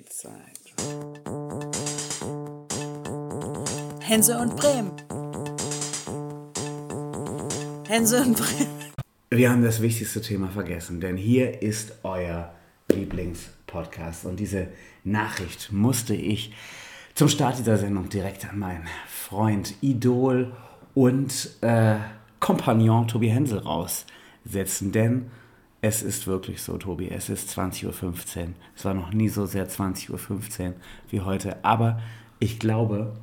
Eins, zwei, Hense und Bremen. Hense und Bremen. Wir haben das wichtigste Thema vergessen, denn hier ist euer Lieblingspodcast. Und diese Nachricht musste ich zum Start dieser Sendung direkt an meinen Freund, Idol und äh, Kompagnon Tobi Hensel raussetzen. Denn es ist wirklich so, Tobi, es ist 20.15 Uhr. Es war noch nie so sehr 20.15 Uhr wie heute. Aber ich glaube,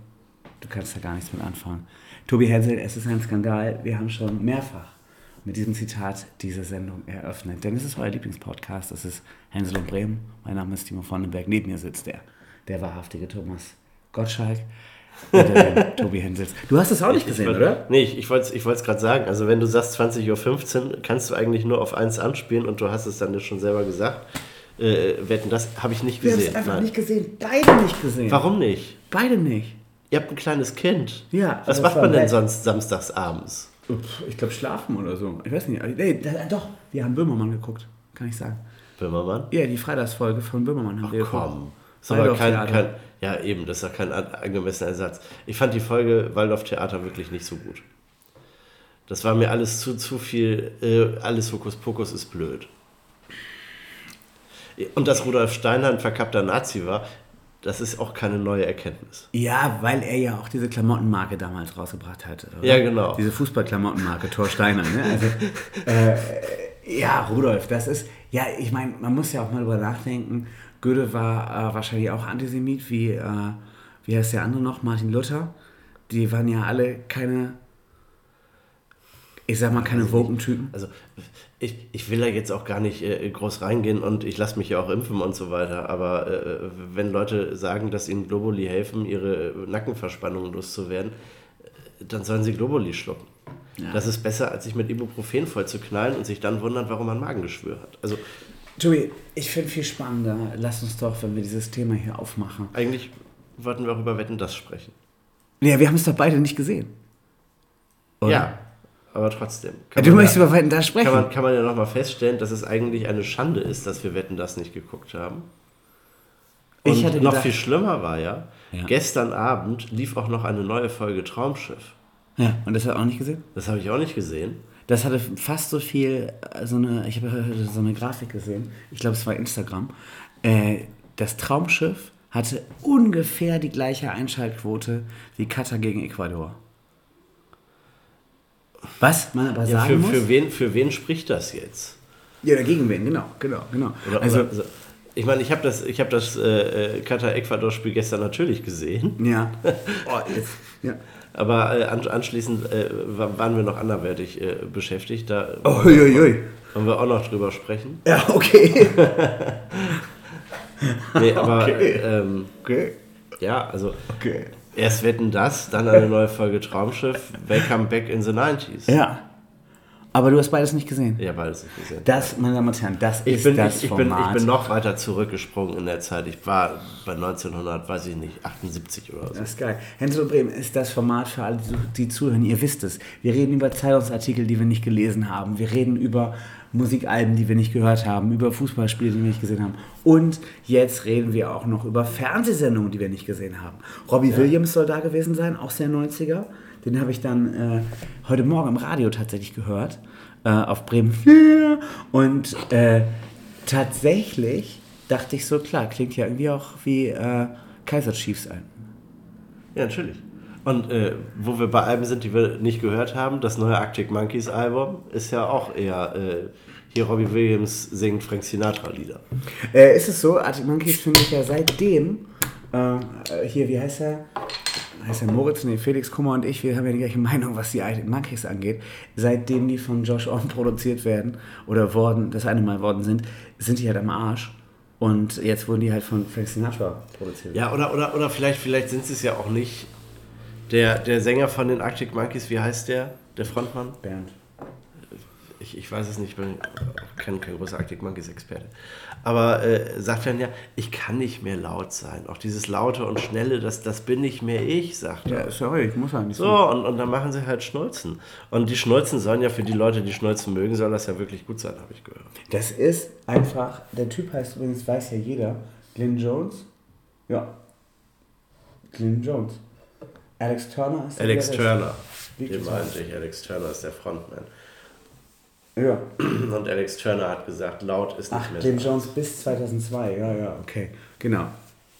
du kannst da gar nichts mit anfangen. Tobi Hensel, es ist ein Skandal. Wir haben schon mehrfach mit diesem Zitat diese Sendung eröffnet. Denn es ist euer Lieblingspodcast. Es ist Hänsel und Bremen. Mein Name ist Timo Vondenberg. Neben mir sitzt der, der wahrhaftige Thomas Gottschalk. Tobi Hensels. Du hast es auch nicht ich, gesehen, ich, oder? Nee, ich, ich wollte es ich gerade sagen. Also, wenn du sagst 20.15 Uhr, kannst du eigentlich nur auf eins anspielen und du hast es dann schon selber gesagt. Äh, wetten, das habe ich nicht Wir haben gesehen. es einfach Nein. nicht gesehen. Beide nicht gesehen. Warum nicht? Beide nicht. Ihr habt ein kleines Kind. Ja, Was macht man denn nett. sonst samstags abends? Ich glaube, schlafen oder so. Ich weiß nicht. Nee, da, doch, wir haben Böhmermann geguckt. Kann ich sagen. Böhmermann? Ja, die Freitagsfolge von Böhmermann haben wir geguckt. Komm. Ist aber kein, kein, ja, eben, das ist ja kein an- angemessener Ersatz. Ich fand die Folge Waldorf Theater wirklich nicht so gut. Das war mir alles zu, zu viel, äh, alles Hokuspokus ist blöd. Und dass Rudolf Steiner ein verkappter Nazi war, das ist auch keine neue Erkenntnis. Ja, weil er ja auch diese Klamottenmarke damals rausgebracht hat. Oder? Ja, genau. Diese Fußballklamottenmarke, Thor Steiner. Ne? Also, äh, ja, Rudolf, das ist, ja, ich meine, man muss ja auch mal drüber nachdenken. Goethe war äh, wahrscheinlich auch Antisemit, wie, äh, wie heißt der andere noch, Martin Luther. Die waren ja alle keine, ich sag mal, keine Woken-Typen. Also ich, ich will da jetzt auch gar nicht äh, groß reingehen und ich lasse mich ja auch impfen und so weiter, aber äh, wenn Leute sagen, dass ihnen Globuli helfen, ihre Nackenverspannungen loszuwerden, äh, dann sollen sie Globuli schlucken. Das ist besser, als sich mit Ibuprofen voll zu knallen und sich dann wundern, warum man Magengeschwür hat. Also Tobi, ich finde viel spannender, lass uns doch, wenn wir dieses Thema hier aufmachen. eigentlich wollten wir auch über Wetten das sprechen. Ja, wir haben es doch beide nicht gesehen. Oder? Ja, aber trotzdem. Ja, Kann du möchtest ja- über Wetten das sprechen. Kann man, kann man ja nochmal feststellen, dass es eigentlich eine Schande ist, dass wir Wetten das nicht geguckt haben. Und Ich hatte noch gedacht- viel schlimmer war ja, Ja. gestern Abend lief auch noch eine neue Folge Traumschiff. Ja, und das hat auch nicht gesehen? Das habe ich auch nicht gesehen. Das hatte fast so viel, äh, so eine, ich habe heute so eine Grafik gesehen, ich glaube es war Instagram. Äh, das Traumschiff hatte ungefähr die gleiche Einschaltquote wie Katar gegen Ecuador. Was man aber Ja, sagen für, muss. für, wen, für wen spricht das jetzt? ja, dagegen wen, genau, genau, genau. Oder, also, oder, also, ich meine, ich habe das, ich hab das äh, äh, Katar-Ecuador-Spiel gestern natürlich gesehen, ja. Oh, jetzt, ja. Aber äh, an, anschließend äh, wa- waren wir noch anderweitig äh, beschäftigt. Da Oh, hui, hui, hui. wollen wir auch noch drüber sprechen. Ja, okay. Nee, aber Okay. ähm, okay. ja, also Okay. Erst wetten das, dann eine neue Folge Traumschiff, Welcome Back in the 90s. Ja. Aber du hast beides nicht gesehen. Ja, beides nicht gesehen. Das, meine Damen und Herren, das ich, ist bin, das ich, ich, bin, ich Format. bin noch weiter zurückgesprungen in der Zeit. Ich war bei 1900, weiß ich nicht, 78 oder so. Das ist geil. Hänsel und Bremen ist das Format für alle, die zuhören. Ihr wisst es. Wir reden über Zeitungsartikel, die wir nicht gelesen haben. Wir reden über Musikalben, die wir nicht gehört haben. Über Fußballspiele, die wir nicht gesehen haben. Und jetzt reden wir auch noch über Fernsehsendungen, die wir nicht gesehen haben. Robbie Williams soll da gewesen sein, auch der 90er. Den habe ich dann äh, heute Morgen im Radio tatsächlich gehört. Äh, auf Bremen 4. Und äh, tatsächlich dachte ich so, klar, klingt ja irgendwie auch wie äh, Kaiser Chiefs ein. Ja, natürlich. Und äh, wo wir bei Alben sind, die wir nicht gehört haben, das neue Arctic Monkeys Album ist ja auch eher, äh, hier Robbie Williams singt Frank Sinatra Lieder. Äh, ist es so, Arctic Monkeys finde ich ja seitdem, äh, hier, wie heißt er? Heißt er Moritz? Nee, Felix Kummer und ich, wir haben ja die gleiche Meinung, was die Arctic Monkeys angeht. Seitdem die von Josh Orton produziert werden oder worden, das eine Mal worden sind, sind die halt am Arsch. Und jetzt wurden die halt von Frank Sinatra produziert. Ja, oder, oder, oder vielleicht, vielleicht sind sie es ja auch nicht. Der, der Sänger von den Arctic Monkeys, wie heißt der? Der Frontmann? Bernd. Ich, ich weiß es nicht, ich bin kein, kein großer Arctic Monkeys Experte. Aber äh, sagt dann ja, ich kann nicht mehr laut sein. Auch dieses Laute und Schnelle, das, das bin nicht mehr ich, sagt Ja, er. sorry, ich muss halt nicht So, und, und dann machen sie halt Schnulzen. Und die Schnulzen sollen ja für die Leute, die Schnulzen mögen, soll das ja wirklich gut sein, habe ich gehört. Das ist einfach, der Typ heißt übrigens, weiß ja jeder, Glyn Jones? Ja. Glyn Jones. Alex Turner ist der Alex. Turner. Den meinte ich. Alex Turner ist der Frontman. Ja. Und Alex Turner hat gesagt, laut ist nicht Ach, mehr so. Jones bis 2002. Ja, ja, okay. Genau.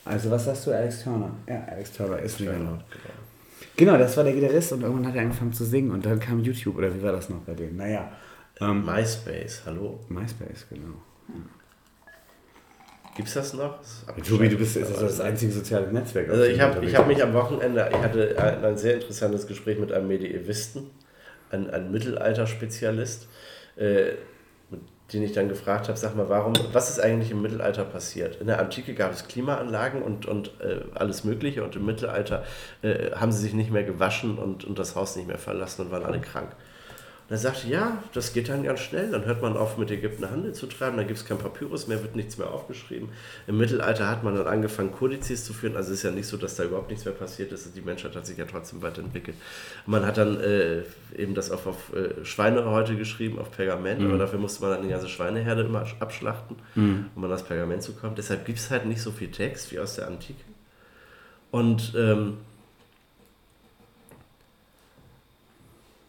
Also, was sagst du, Alex Turner? Ja, Alex Turner ist nicht mehr laut. genau. Das war der Gitarrist und irgendwann hat er angefangen zu singen und dann kam YouTube oder wie war das noch bei denen? Naja, ähm, MySpace, hallo. MySpace, genau. Gibt's das noch? Das Tobi, du bist das, ist das einzige soziale Netzwerk. Also dem ich habe hab mich am Wochenende, ich hatte ein, ein sehr interessantes Gespräch mit einem Medievisten, ein, ein Mittelalterspezialist, äh, den ich dann gefragt habe, sag mal, warum, was ist eigentlich im Mittelalter passiert? In der Antike gab es Klimaanlagen und, und äh, alles Mögliche und im Mittelalter äh, haben sie sich nicht mehr gewaschen und, und das Haus nicht mehr verlassen und waren alle krank. Und er sagte, ja, das geht dann ganz schnell. Dann hört man auf, mit Ägypten Handel zu treiben. Dann gibt es kein Papyrus mehr, wird nichts mehr aufgeschrieben. Im Mittelalter hat man dann angefangen, Kodizes zu führen. Also es ist ja nicht so, dass da überhaupt nichts mehr passiert ist. Die Menschheit hat sich ja trotzdem weiterentwickelt. Man hat dann äh, eben das auf, auf äh, Schweinehäute geschrieben, auf Pergament. Aber dafür musste man dann die ganze Schweineherde immer abschlachten, um an das Pergament zu kommen. Deshalb gibt es halt nicht so viel Text wie aus der Antike. Und ähm,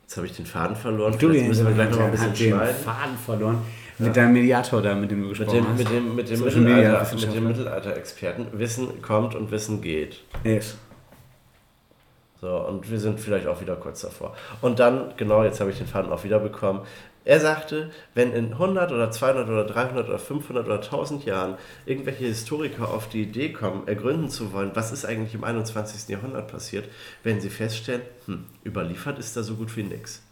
jetzt habe ich den Faden verloren. Du, Vielleicht müssen wir gleich noch ein hat bisschen den schneiden. Faden verloren. Mit deinem Mediator da, mit dem du Mit gesprochen dem, hast. mit dem, mit dem Social Media Mittelalter- mit dem Mittelalter-Experten. Wissen kommt und Wissen geht. Yes. So, und wir sind vielleicht auch wieder kurz davor. Und dann, genau, jetzt habe ich den Faden auch wieder bekommen. Er sagte, wenn in 100 oder 200 oder 300 oder 500 oder 1000 Jahren irgendwelche Historiker auf die Idee kommen, ergründen zu wollen, was ist eigentlich im 21. Jahrhundert passiert, werden sie feststellen, hm, überliefert ist da so gut wie nichts.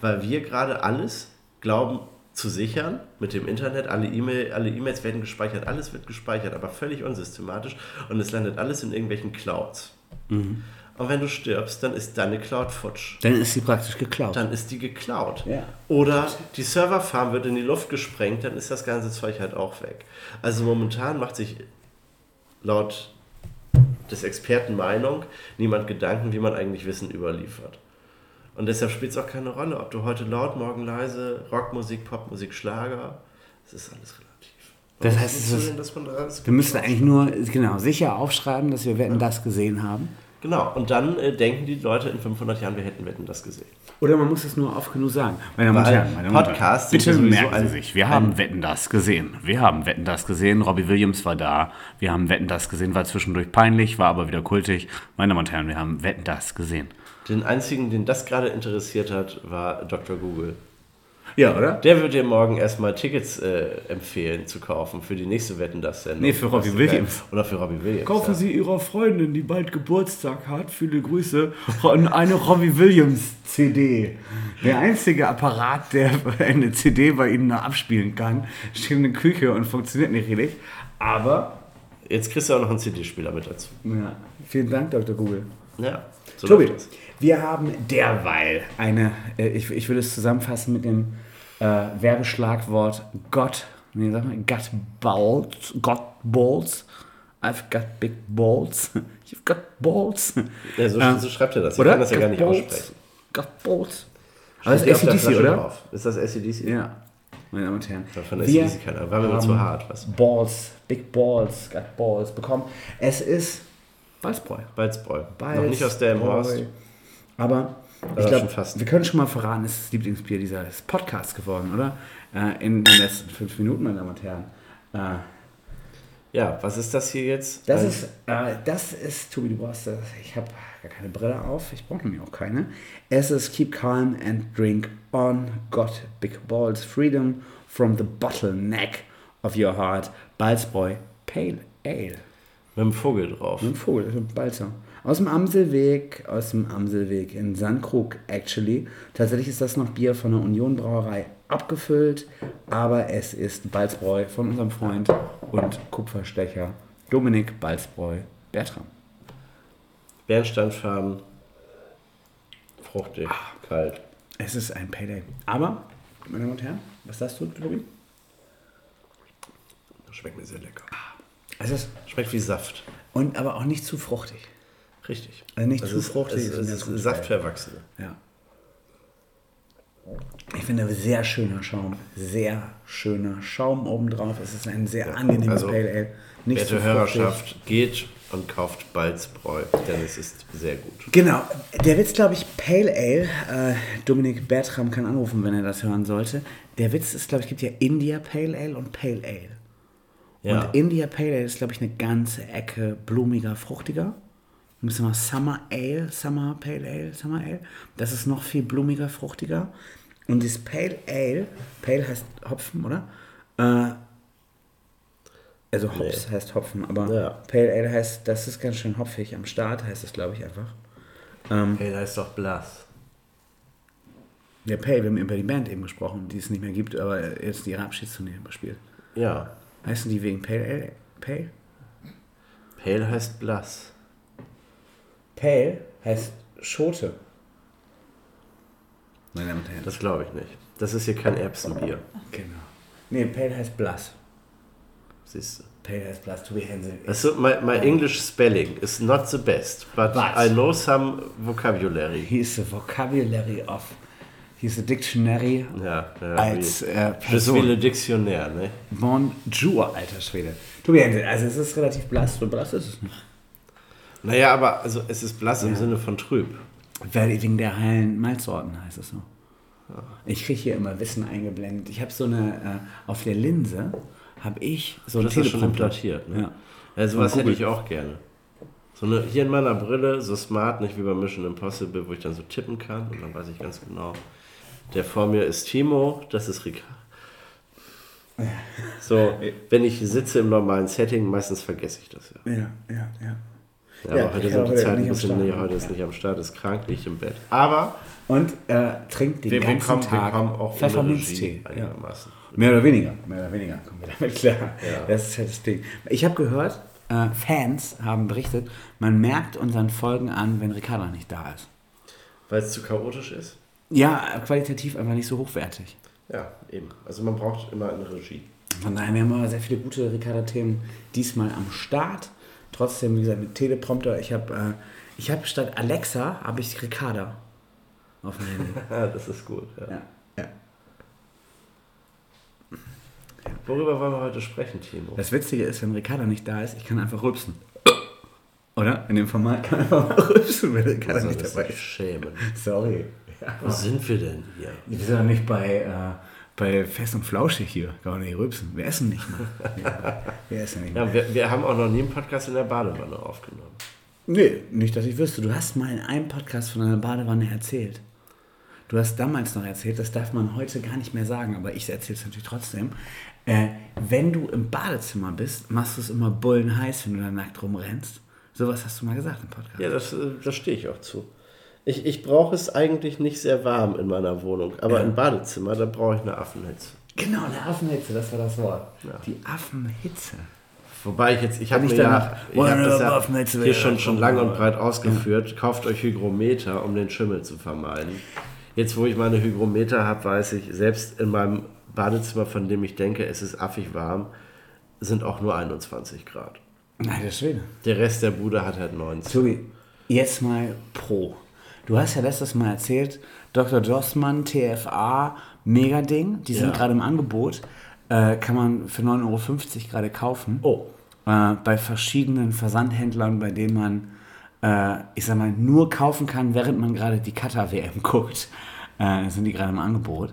Weil wir gerade alles glauben zu sichern mit dem Internet, alle E-Mail, alle E-Mails werden gespeichert, alles wird gespeichert, aber völlig unsystematisch und es landet alles in irgendwelchen Clouds. Und wenn du stirbst, dann ist deine Cloud futsch. Dann ist sie praktisch geklaut. Dann ist die geklaut. Ja. Oder die Serverfarm wird in die Luft gesprengt, dann ist das ganze Zeug halt auch weg. Also momentan macht sich laut des Experten Meinung niemand Gedanken, wie man eigentlich Wissen überliefert. Und deshalb spielt es auch keine Rolle, ob du heute laut, morgen leise, Rockmusik, Popmusik, Schlager, es ist alles relativ. Das Man heißt, ist- sehen, dass man da alles Wir müssen eigentlich nur genau sicher aufschreiben, dass wir Wetten das gesehen haben. Genau, und dann äh, denken die Leute in 500 Jahren, wir hätten Wetten das gesehen. Oder man muss es nur oft genug sagen. Meine Damen und Herren, meine Podcasts sind bitte merken Sie sich, wir haben Wetten das gesehen. Wir haben Wetten das gesehen. Robbie Williams war da. Wir haben Wetten das gesehen, war zwischendurch peinlich, war aber wieder kultig. Meine Damen und Herren, wir haben Wetten das gesehen. Den einzigen, den das gerade interessiert hat, war Dr. Google. Ja, oder? Der wird dir morgen erstmal Tickets äh, empfehlen zu kaufen für die nächste Wetten das Sendung. Nee, für Robbie. Williams. Oder für Robbie Williams. Kaufen ja. Sie Ihrer Freundin, die bald Geburtstag hat, viele Grüße, eine Robbie Williams CD. Der einzige Apparat, der eine CD bei Ihnen noch abspielen kann, steht in der Küche und funktioniert nicht richtig. Aber, Jetzt kriegst du auch noch einen CD-Spieler mit dazu. ja, vielen Dank, Dr. Google. Ja, so Tobi, wir haben derweil eine, äh, ich, ich würde es zusammenfassen mit dem äh, Werbeschlagwort Gott, nee, sag mal, Gut Balls, Got Balls. I've got big balls. You've got balls. Ja, so, Ähm, so schreibt er das. Ich Oder? kann das ja gar Got nicht balls. aussprechen. Got balls. Aber das ist auf ACDC, oder? drauf. Ist das ACDC? Ja, meine Damen und Herren. Von ACDC keiner. War mir immer zu hart. Was? Balls, Big Balls, Got Balls bekommen. Es ist. Balzbräu. Noch Balz, nicht aus der Horst. Aber ich Aber glaube, wir können schon mal verraten, es ist das Lieblingsbier dieses Podcasts geworden, oder? Äh, in den letzten fünf Minuten, meine Damen und Herren. Äh, Ja, was ist das hier jetzt? das ist, äh, das ist, Tobi, du brauchst das. Ich habe gar keine Brille auf, ich brauche nämlich auch keine. Es ist Keep Calm and Drink On, Got Big Balls, Freedom from the Bottleneck of Your Heart, Balzbräu Pale Ale. mit dem Vogel drauf. Ein Vogel, ein Balzer. Aus dem Amselweg, aus dem Amselweg in Sandkrug, actually. Tatsächlich ist das noch Bier von der Union Brauerei abgefüllt, aber es ist Balzbräu von unserem Freund und Kupferstecher Dominik Balzbräu Bertram. Bernsteinfarben. Fruchtig. Kalt. Es ist ein Payday. Aber, meine Damen und Herren, was sagst du, Tobi? Schmeckt mir sehr lecker. Es ist, Schmeckt wie Saft. und aber auch nicht zu fruchtig. Richtig. Also nicht Es zu ist- fruchtig, Es ist ist, es ist Saft für Erwachsene. Ja. Ich finde, sehr schöner Schaum. Sehr schöner Schaum obendrauf. Es ist ein sehr angenehmes also, Pale Ale. Nicht Werte zu Hörerschaft, geht und kauft Balzbräu, denn es ist sehr gut. Genau, der Witz, glaube ich, Pale Ale, äh, Dominik Bertram kann anrufen, wenn er das hören sollte. Der Witz ist, glaube ich, gibt ja India Pale Ale und Pale Ale. Ja. Und India Pale Ale ist, glaube ich, eine ganze Ecke blumiger, fruchtiger. Ein bisschen Summer Ale, Summer Pale Ale, Summer Ale. Das ist noch viel blumiger, fruchtiger. Und das Pale Ale, Pale heißt Hopfen, oder? Äh, also Hops heißt Hopfen, aber Ja. Pale Ale heißt, das ist ganz schön hopfig. Am Start heißt es, glaube ich, einfach. Ähm, da ist doch blass. der Pale, wir haben über die Band eben gesprochen, die es nicht mehr gibt, aber jetzt ihre Abschiedstournee überspielt. Ja, Heißen die wegen Pale Ale? Pale? Pale heißt blass. Pale heißt Schote. Meine Damen und Herren. Das glaube ich nicht. Das ist hier kein Erbsenbier. genau. Nee, Pale heißt Blass. Siehst du. Pale heißt Blass. Tobi Hensel. Also, my, my English spelling is not the best, but, But- I know some vocabulary. He's the vocabulary of. He's a dictionary Ja, ja als äh, Person. Dictionnaire, ne? Bonjour, alter Schwede. Tobi Hensel, also es ist relativ blass. So blass ist es nicht. Naja, aber also es ist blass im Sinne von trüb. Weil wegen der heilen Malzsorten heißt es so. Ich kriege hier immer Wissen eingeblendet. Ich habe so eine, äh, auf der Linse habe ich so ein Das ist schon implantiert, ne? Ja. Ja, sowas hätte ich auch gerne. So eine, hier in meiner Brille, so smart, nicht wie bei Mission Impossible, wo ich dann so tippen kann und dann weiß ich ganz genau. Der vor mir ist Timo, das ist Ricardo. So, wenn ich sitze im normalen Setting, meistens vergesse ich das ja. Ja, ja, ja. Ja, Ja, aber heute sind die Zeiten ein nicht am bisschen, Start. nee, heute ist nicht am Start, ist krank, liegt im Bett. Aber Und äh, trinkt den wir, wir, ganzen kommen, wir Tag kommen auch ohne Pfefferminztee. Ja. Mehr oder weniger, mehr oder weniger kommen wir damit klar. Ja. Das ist halt das Ding. Ich habe gehört, äh, Fans haben berichtet, man merkt unseren Folgen an, wenn Ricardo nicht da ist. Weil es zu chaotisch ist? Ja, qualitativ einfach nicht so hochwertig. Ja, eben. Also man braucht immer eine Regie. Von daher, wir haben aber sehr viele gute Ricardo-Themen diesmal am Start. Trotzdem, wie gesagt, mit Teleprompter. Ich habe äh, ich hab statt Alexa, habe ich Ricarda auf dem Handy. Das ist gut. Ja. ja, ja. Worüber wollen wir heute sprechen, Timo? Das Witzige ist, wenn Ricarda nicht da ist, ich kann einfach rülpsen. Oder? In dem Format kann ich einfach mal rülpsen, wenn Ricarda soll nicht dabei ist. schämen. Sorry. Ja. Wo sind wir denn hier? Wir sind doch nicht bei, äh, bei Fest und Flauschig hier. Man nicht rülpsen. Wir essen nicht mal. Ja, wir essen nicht mal. Ja, wir, wir haben auch noch nie einen Podcast in der Badewanne aufgenommen. Nee, nicht, dass ich wüsste. Du hast mal in einem Podcast von einer Badewanne erzählt. Du hast damals noch erzählt, das darf man heute gar nicht mehr sagen, aber ich erzähle es natürlich trotzdem. Äh, wenn du im Badezimmer bist, machst du es immer bullenheiß, wenn du da nackt rumrennst. Sowas hast du mal gesagt im Podcast. Ja, das, äh, da stehe ich auch zu. Ich, ich brauche es eigentlich nicht sehr warm in meiner Wohnung, aber Ja. im Badezimmer, da brauche ich eine Affenhitze. Genau, eine Affenhitze, das war das Wort. Ja. Die Affenhitze. Wobei ich jetzt, ich habe mir ja, ich hab das ja Affenhitze hier schon, schon lang und breit ausgeführt. Kauft euch Hygrometer, um den Schimmel zu vermeiden. Jetzt, wo ich meine Hygrometer habe, weiß ich, selbst in meinem Badezimmer, von dem ich denke, es ist affig warm, sind auch nur 21 Grad. Nein, das Schwede. Der Rest der Bude hat halt 19. Tobi, jetzt mal pro. Du hast ja letztes Mal erzählt, Dr. Jossmann, TFA, mega Ding. Die sind Ja. gerade im Angebot. Äh, kann man für 9,50 Euro gerade kaufen. Oh. Äh, bei verschiedenen Versandhändlern, bei denen man, äh, ich sag mal, nur kaufen kann, während man gerade die Qatar-WM guckt. Äh, sind die gerade im Angebot.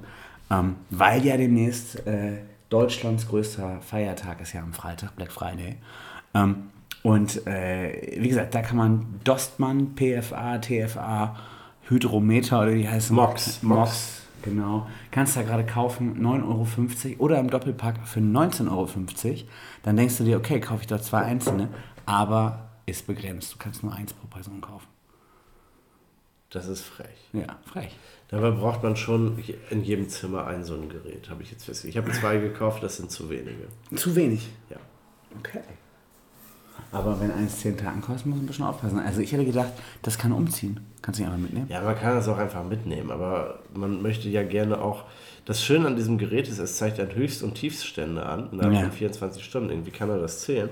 Ähm, weil ja demnächst äh, Deutschlands größter Feiertag ist ja am Freitag, Black Friday. Ähm, und äh, wie gesagt, da kann man Dostmann, PFA, TFA, Hydrometer oder die heißen Mox. Mox, genau. Kannst da gerade kaufen, 9,50 Euro oder im Doppelpack für 19,50 Euro. Dann denkst du dir, okay, kaufe ich dort zwei einzelne, aber ist begrenzt. Du kannst nur eins pro Person kaufen. Das ist frech. Ja, frech. Dabei braucht man schon in jedem Zimmer ein so ein Gerät, habe ich jetzt festgestellt. Ich habe zwei gekauft, das sind zu wenige. Zu wenig. Ja. Okay. Aber wenn eins 10 Tagen kostet, muss man ein bisschen aufpassen. Also ich hätte gedacht, das kann umziehen. Kannst du nicht einfach mitnehmen? Ja, man kann das auch einfach mitnehmen, aber man möchte ja gerne auch. Das Schöne an diesem Gerät ist, es zeigt dann Höchst- und Tiefststände an, innerhalb Ja. von 24 Stunden. Irgendwie kann er das zählen.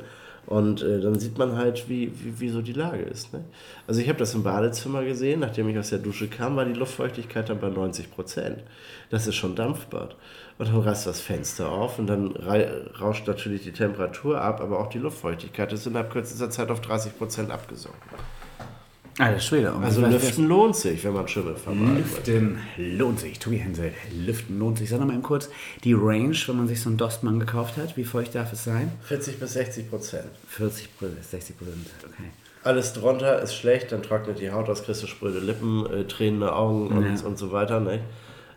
Und äh, dann sieht man halt, wie, wie, wie so die Lage ist. Ne? Also ich habe das im Badezimmer gesehen, nachdem ich aus der Dusche kam, war die Luftfeuchtigkeit dann bei 90 Prozent. Das ist schon Dampfbad. Und dann reißt das Fenster auf und dann rauscht natürlich die Temperatur ab, aber auch die Luftfeuchtigkeit ist innerhalb kürzester Zeit auf 30 Prozent abgesunken. Alter Schwede. Und Also Lüften lohnt sich, wenn man Schimmel vermeidet. Lüften lohnt sich. Tobi Hensel, Lüften lohnt sich. Sag noch mal eben kurz die Range, wenn man sich so einen Dostmann gekauft hat. Wie feucht darf es sein? 40 bis 60 Prozent. 40 bis 60 Prozent, okay. Alles drunter ist schlecht, dann trocknet die Haut aus, kriegst du spröde Lippen, äh, tränende Augen und, Ja. und so weiter. Ne?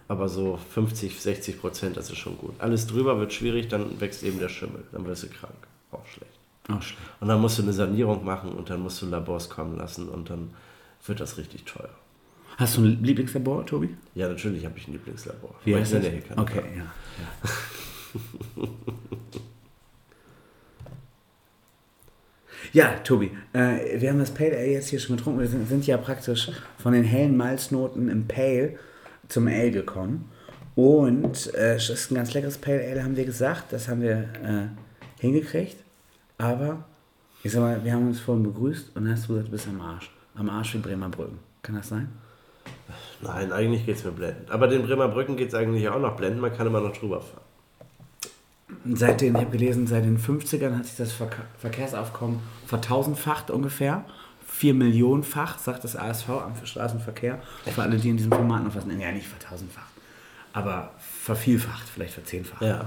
Aber so 50, 60 Prozent, das ist schon gut. Alles drüber wird schwierig, dann wächst eben der Schimmel. Dann wirst du krank. Auch schlecht. Schlecht. Und dann musst du eine Sanierung machen und dann musst du Labors kommen lassen und dann wird das richtig teuer. Hast du ein Lieblingslabor, Tobi? Ja, natürlich habe ich ein Lieblingslabor. Wie heißt ich das? keine Okay, ja. Ja, Ja, Tobi, äh, wir haben das Pale Ale jetzt hier schon getrunken. Wir sind, sind ja praktisch von den hellen Malznoten im Pale zum Ale gekommen. Und äh, es ist ein ganz leckeres Pale Ale, haben wir gesagt. Das haben wir äh, hingekriegt. Aber, ich sag mal, wir haben uns vorhin begrüßt und dann hast du gesagt, du bist am Arsch. Am Arsch wie Bremer Brücken. Kann das sein? Nein, eigentlich geht es mir blendend. Aber den Bremer Brücken geht es eigentlich auch noch blendend. Man kann immer noch drüber fahren. Seit den, ich habe gelesen, seit den 50ern hat sich das Verke Verkehrsaufkommen vertausendfacht ungefähr. Vier Millionenfach, sagt das ASV, Amt für Straßenverkehr. Für alle, die in diesem Format noch was nennen. Ja, nicht vertausendfacht, aber vervielfacht, vielleicht verzehnfacht. Ja.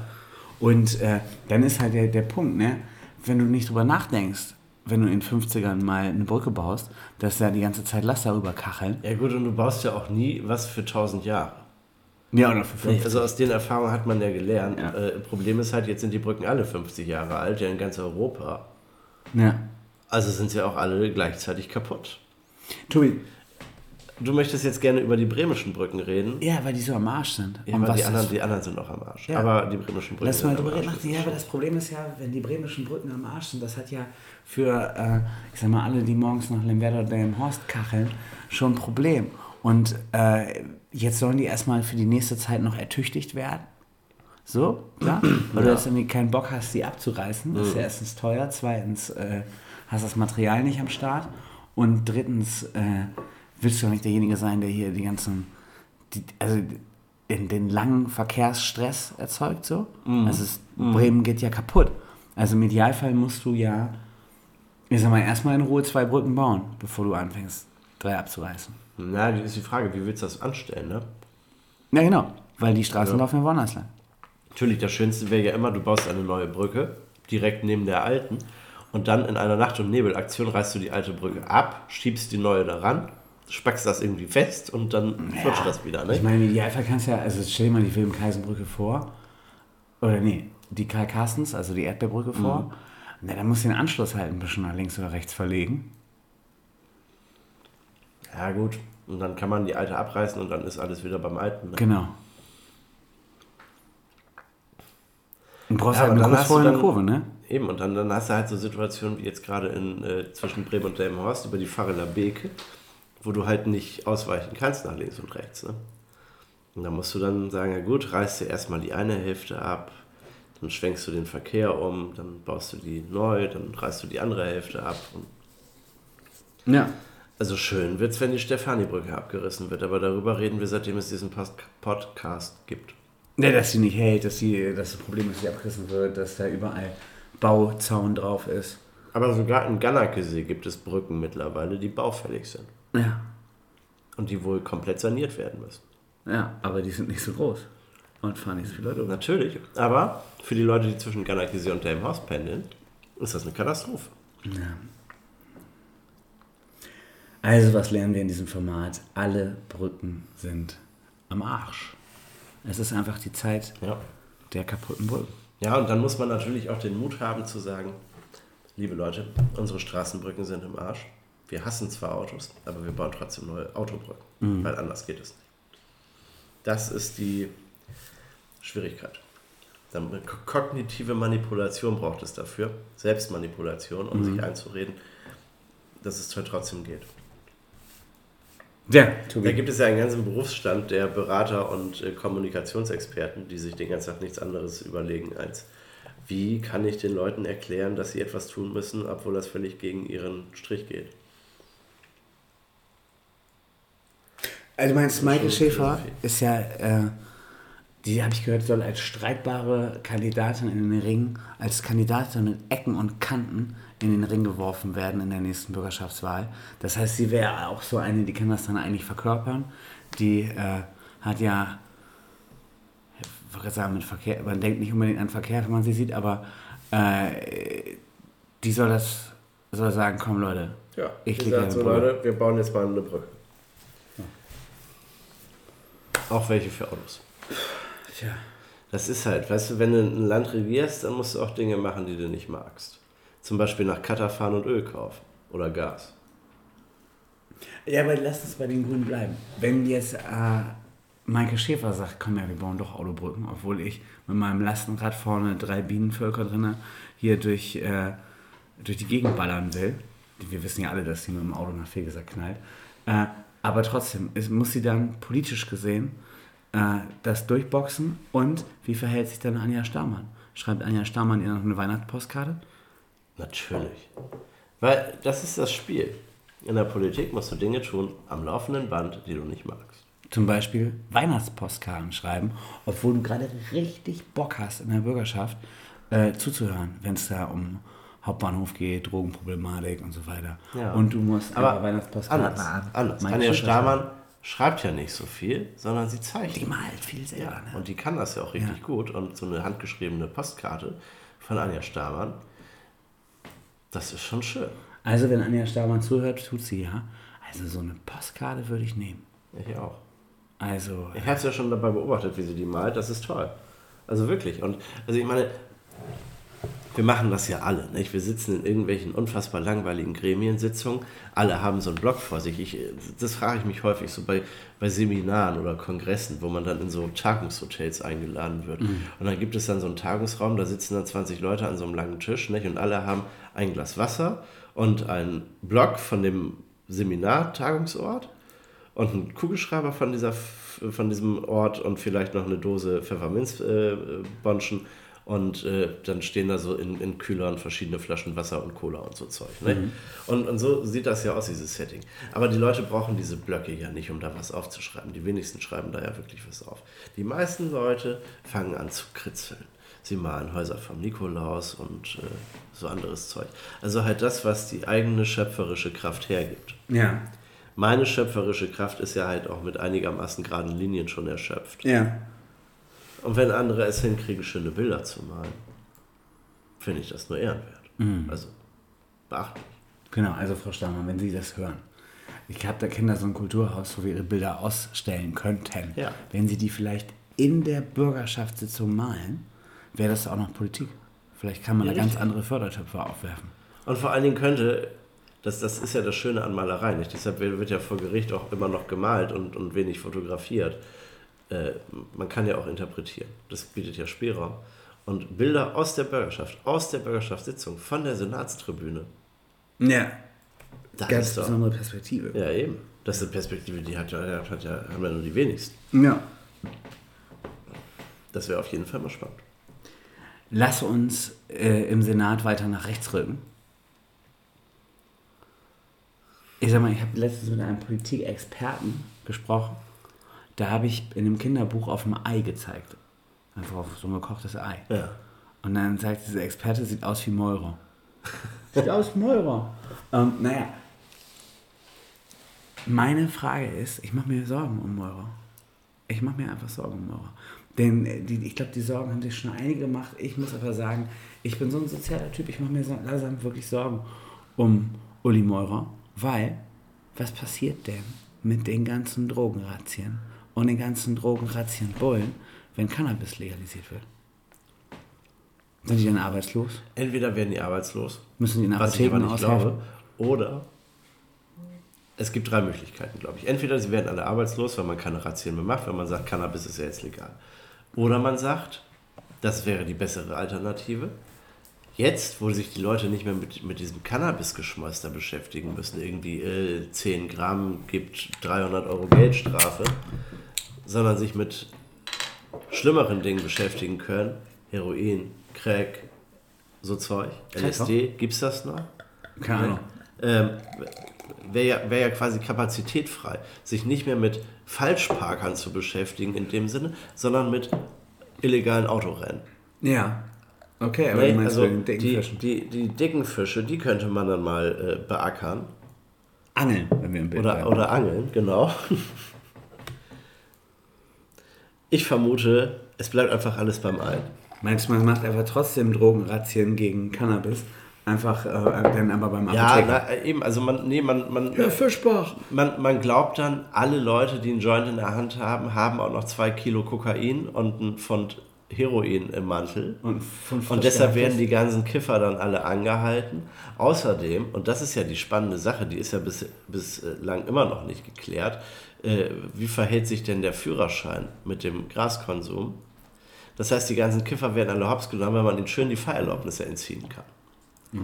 Und äh, dann ist halt der, der Punkt, ne? Wenn du nicht drüber nachdenkst, wenn du in den 50ern mal eine Brücke baust, dass da die ganze Zeit Laster rüberkacheln. Ja gut, und du baust ja auch nie was für 1000 Jahre. Ja, oder für 50. Also aus den Erfahrungen hat man ja gelernt. Ja. Äh, Problem ist halt, jetzt sind die Brücken alle 50 Jahre alt, ja in ganz Europa. Ja. Also sind sie auch alle gleichzeitig kaputt. Tobi, Du möchtest jetzt gerne über die bremischen Brücken reden. ja, weil die so am Arsch sind. Ja, die anderen, die anderen sind auch am Arsch. Ja. Aber die bremischen Brücken Lass mal sind drüber am reden. Arsch. Ja, aber das Problem ist ja, wenn die bremischen Brücken am Arsch sind, das hat ja für, äh, ich sag mal, alle, die morgens nach Lemwerder oder Horst kacheln, schon ein Problem. Und äh, jetzt sollen die erstmal für die nächste Zeit noch ertüchtigt werden. So, klar? Weil du jetzt irgendwie keinen Bock hast, die abzureißen. Das ist ja erstens teuer, zweitens äh, hast das Material nicht am Start und drittens äh, willst du doch nicht derjenige sein, der hier die ganzen, die, also den, den langen Verkehrsstress erzeugt so. Also es, Bremen geht ja kaputt. Also im Idealfall musst du ja, ich sag mal, erstmal in Ruhe zwei Brücken bauen, bevor du anfängst, drei abzureißen. Na, die ist die Frage, wie willst du das anstellen, ne? Ja, genau, weil die Straßen laufen ja woanders lang. Natürlich, das Schönste wäre ja immer, du baust eine neue Brücke, direkt neben der alten, und dann in einer Nacht- und Nebelaktion reißt du die alte Brücke ab, schiebst die neue daran, spackst das irgendwie fest und dann flutscht das wieder, ne? Ich meine, im Idealfall kannst ja, also stell dir mal die Wilhelm-Kaisenbrücke vor, oder nee, die Karl Carstens, also die Erdbeerbrücke vor. Na, dann musst du den Anschluss halt ein bisschen nach links oder rechts verlegen. Ja, gut. Und dann kann man die alte abreißen und dann ist alles wieder beim alten. Ne? Genau. Und brauchst Ja, halt eine dann- Kurve, ne? Eben, und dann, dann hast du halt so Situationen wie jetzt gerade in, äh, zwischen Bremen und Delmenhorst über die Pfarreler Beke, wo du halt nicht ausweichen kannst nach links und rechts. Ne? Und da musst du dann sagen, ja gut, reißt du erstmal die eine Hälfte ab, dann schwenkst du den Verkehr um, dann baust du die neu, dann reißt du die andere Hälfte ab. Ja. also schön wird's, wenn die Stefani-Brücke abgerissen wird, aber darüber reden wir, seitdem es diesen Podcast gibt. Ne, dass sie nicht hält, dass, die, dass das Problem ist, dass sie abgerissen wird, dass da überall Bauzaun drauf ist. Aber sogar in Ganakesee gibt es Brücken mittlerweile, die baufällig sind Ja. und die wohl komplett saniert werden müssen. Ja, aber die sind nicht so groß. Und fahren nicht so viele Leute um. Natürlich, aber für die Leute, die zwischen Ganakesee und Delmenhorst pendeln, ist das eine Katastrophe. Also, was lernen wir in diesem Format? Alle Brücken sind am Arsch. Es ist einfach die Zeit Ja. der kaputten Brücken. ja, und dann muss man natürlich auch den Mut haben zu sagen, liebe Leute, unsere Straßenbrücken sind im Arsch. Wir hassen zwar Autos, aber wir bauen trotzdem neue Autobrücken, weil anders geht es nicht. Das ist die Schwierigkeit. Dann ko- kognitive Manipulation braucht es dafür, Selbstmanipulation, um sich einzureden, dass es trotzdem geht. Ja, Da gibt es ja einen ganzen Berufsstand der Berater und äh, Kommunikationsexperten, die sich den ganzen Tag nichts anderes überlegen, als wie kann ich den Leuten erklären, dass sie etwas tun müssen, obwohl das völlig gegen ihren Strich geht? Also du meinst, Michael Schäfer ist ja, äh, die habe ich gehört, soll als streitbare Kandidatin in den Ring, als Kandidatin mit Ecken und Kanten in den Ring geworfen werden in der nächsten Bürgerschaftswahl. Das heißt, sie wäre auch so eine, die kann das dann eigentlich verkörpern. Die äh, hat ja, ich wollte sagen, mit Verkehr, man denkt nicht unbedingt an Verkehr, wenn man sie sieht, aber äh, die soll das, soll sagen, komm Leute, Ja, ich eine so. Leute, wir bauen jetzt mal eine Brücke. Auch welche für Autos. Tja. Das ist halt, weißt du, wenn du ein Land regierst, dann musst du auch Dinge machen, die du nicht magst. Zum Beispiel nach Katar fahren und Öl kaufen. Oder Gas. Ja, aber lass uns bei den Grünen bleiben. Wenn jetzt äh, Maike Schäfer sagt, komm ja, wir bauen doch Autobrücken, obwohl ich mit meinem Lastenrad vorne drei Bienenvölker drinne hier durch, äh, durch die Gegend ballern will. Wir wissen ja alle, dass sie mit dem Auto nach Fegesack knallt. Äh, aber trotzdem, es muss sie dann politisch gesehen äh, das durchboxen und wie verhält sich dann Anja Starmann? Schreibt Anja Starmann ihr noch eine Weihnachtspostkarte? Natürlich. Weil das ist das Spiel. In der Politik musst du Dinge tun am laufenden Band, die du nicht magst. Zum Beispiel Weihnachtspostkarten schreiben, obwohl du gerade richtig Bock hast in der Bürgerschaft äh, zuzuhören, wenn es da um Hauptbahnhof geht, Drogenproblematik und so weiter. Ja. Und du musst Aber einfach Weihnachtspostkarten anders. Anja Stamann schreibt ja nicht so viel, sondern sie zeichnet. Die malt viel selber. Ja, ne? und die kann das ja auch richtig Ja. gut. Und so eine handgeschriebene Postkarte von Anja Stamann, das ist schon schön. Also wenn Anja Starmann zuhört, tut sie ja. Also so eine Postkarte würde ich nehmen. Ich auch. Also, Ich habe es ja schon dabei beobachtet, wie sie die malt. Das ist toll. Also wirklich. Und also ich meine, wir machen das ja alle. Nicht? Wir sitzen in irgendwelchen unfassbar langweiligen Gremiensitzungen. Alle haben so einen Block vor sich. Ich, das frage ich mich häufig so bei, bei Seminaren oder Kongressen, wo man dann in so Tagungshotels eingeladen wird. Und dann gibt es dann so einen Tagungsraum, da sitzen dann 20 Leute an so einem langen Tisch nicht? und alle haben ein Glas Wasser und einen Block von dem Seminar-Tagungsort und einen Kugelschreiber von, dieser, von diesem Ort und vielleicht noch eine Dose Pfefferminzbonschen. Und äh, dann stehen da so in, in Kühlern verschiedene Flaschen Wasser und Cola und so Zeug. Ne? Und, und so sieht das ja aus, dieses Setting. Aber die Leute brauchen diese Blöcke ja nicht, um da was aufzuschreiben. Die wenigsten schreiben da ja wirklich was auf. Die meisten Leute fangen an zu kritzeln. Sie malen Häuser vom Nikolaus und äh, so anderes Zeug. Also halt das, was die eigene schöpferische Kraft hergibt. ja. Meine schöpferische Kraft ist ja halt auch mit einigermaßen geraden Linien schon erschöpft. Ja. Und wenn andere es hinkriegen, schöne Bilder zu malen, finde ich das nur ehrenwert. Also beachtlich. Genau, also Frau Starmann, wenn Sie das hören. Ich habe da Kinder so ein Kulturhaus, wo wir Ihre Bilder ausstellen könnten. Ja. Wenn Sie die vielleicht in der Bürgerschaftssitzung malen, wäre das auch noch Politik. Vielleicht kann man Ja, da ganz andere Fördertöpfe aufwerfen. Und vor allen Dingen könnte, das, das ist ja das Schöne an Malerei, nicht? deshalb wird wird ja vor Gericht auch immer noch gemalt und, und wenig fotografiert. Äh, man kann ja auch interpretieren. Das bietet ja Spielraum. Und Bilder aus der Bürgerschaft, aus der Bürgerschaftssitzung, von der Senatstribüne, Ja. das Ganz ist doch, besondere Perspektive. Ja, eben. Das ist eine Perspektive, die hat ja, hat ja, haben ja nur die wenigsten. Ja. Das wäre auf jeden Fall mal spannend. Lass uns äh, im Senat weiter nach rechts rücken. Ich sag mal, ich habe letztens mit einem Politikexperten gesprochen. Da habe ich in einem Kinderbuch auf ein Ei gezeigt. Einfach auf so ein gekochtes Ei. Ja. Und dann sagt dieser Experte, sieht aus wie Meurer. sieht aus wie Meurer. Ähm, naja. Meine Frage ist, ich mache mir Sorgen um Meurer. Ich mache mir einfach Sorgen um Meurer. Denn äh, die, ich glaube, die Sorgen haben sich schon einige gemacht. Ich muss aber sagen, ich bin so ein sozialer Typ. Ich mache mir so, langsam wirklich Sorgen um Uli Meurer. Weil, was passiert denn mit den ganzen Drogenrazzien und den ganzen Drogenrazzien-Bullen, wenn Cannabis legalisiert wird? Sind die dann arbeitslos? Entweder werden die arbeitslos, Müssen die in was ich aber nicht aushelfen? glaube, oder es gibt drei Möglichkeiten, glaube ich. Entweder sie werden alle arbeitslos, weil man keine Razzien mehr macht, weil man sagt, Cannabis ist ja jetzt legal. Oder man sagt, das wäre die bessere Alternative. Jetzt, wo sich die Leute nicht mehr mit, mit diesem Cannabis-Geschmäus da beschäftigen müssen, irgendwie äh, 10 Gramm gibt 300 Euro Geldstrafe, sondern sich mit schlimmeren Dingen beschäftigen können, Heroin, Crack, so Zeug. LSD, gibt's das noch? Keine Ahnung. ähm, wäre ja, wär ja quasi kapazitätfrei, sich nicht mehr mit Falschparkern zu beschäftigen in dem Sinne, sondern mit illegalen Autorennen. Ja. Okay, aber Nee, du meinst also bei den dicken die, Fischen. die, die dicken Fische, die könnte man dann mal äh, beackern Angeln, wenn wir im Bild oder, bleiben. oder angeln, genau. Ich vermute, es bleibt einfach alles beim Ein. Meinst du, man macht einfach trotzdem Drogenrazzien gegen Cannabis? Einfach äh, dann aber beim Ja, Apotheker. na, eben, also man, nee, man, man, Herr Fischbach. Man, man glaubt dann, alle Leute, die einen Joint in der Hand haben, haben auch noch zwei Kilo Kokain und ein Pfund Heroin im Mantel. Und, Und deshalb werden die ganzen Kiffer dann alle angehalten. Außerdem, und das ist ja die spannende Sache, die ist ja bis, bislang immer noch nicht geklärt, äh, wie verhält sich denn der Führerschein mit dem Graskonsum? Das heißt, die ganzen Kiffer werden alle hops genommen, wenn man ihnen schön die Fahrerlaubnisse entziehen kann.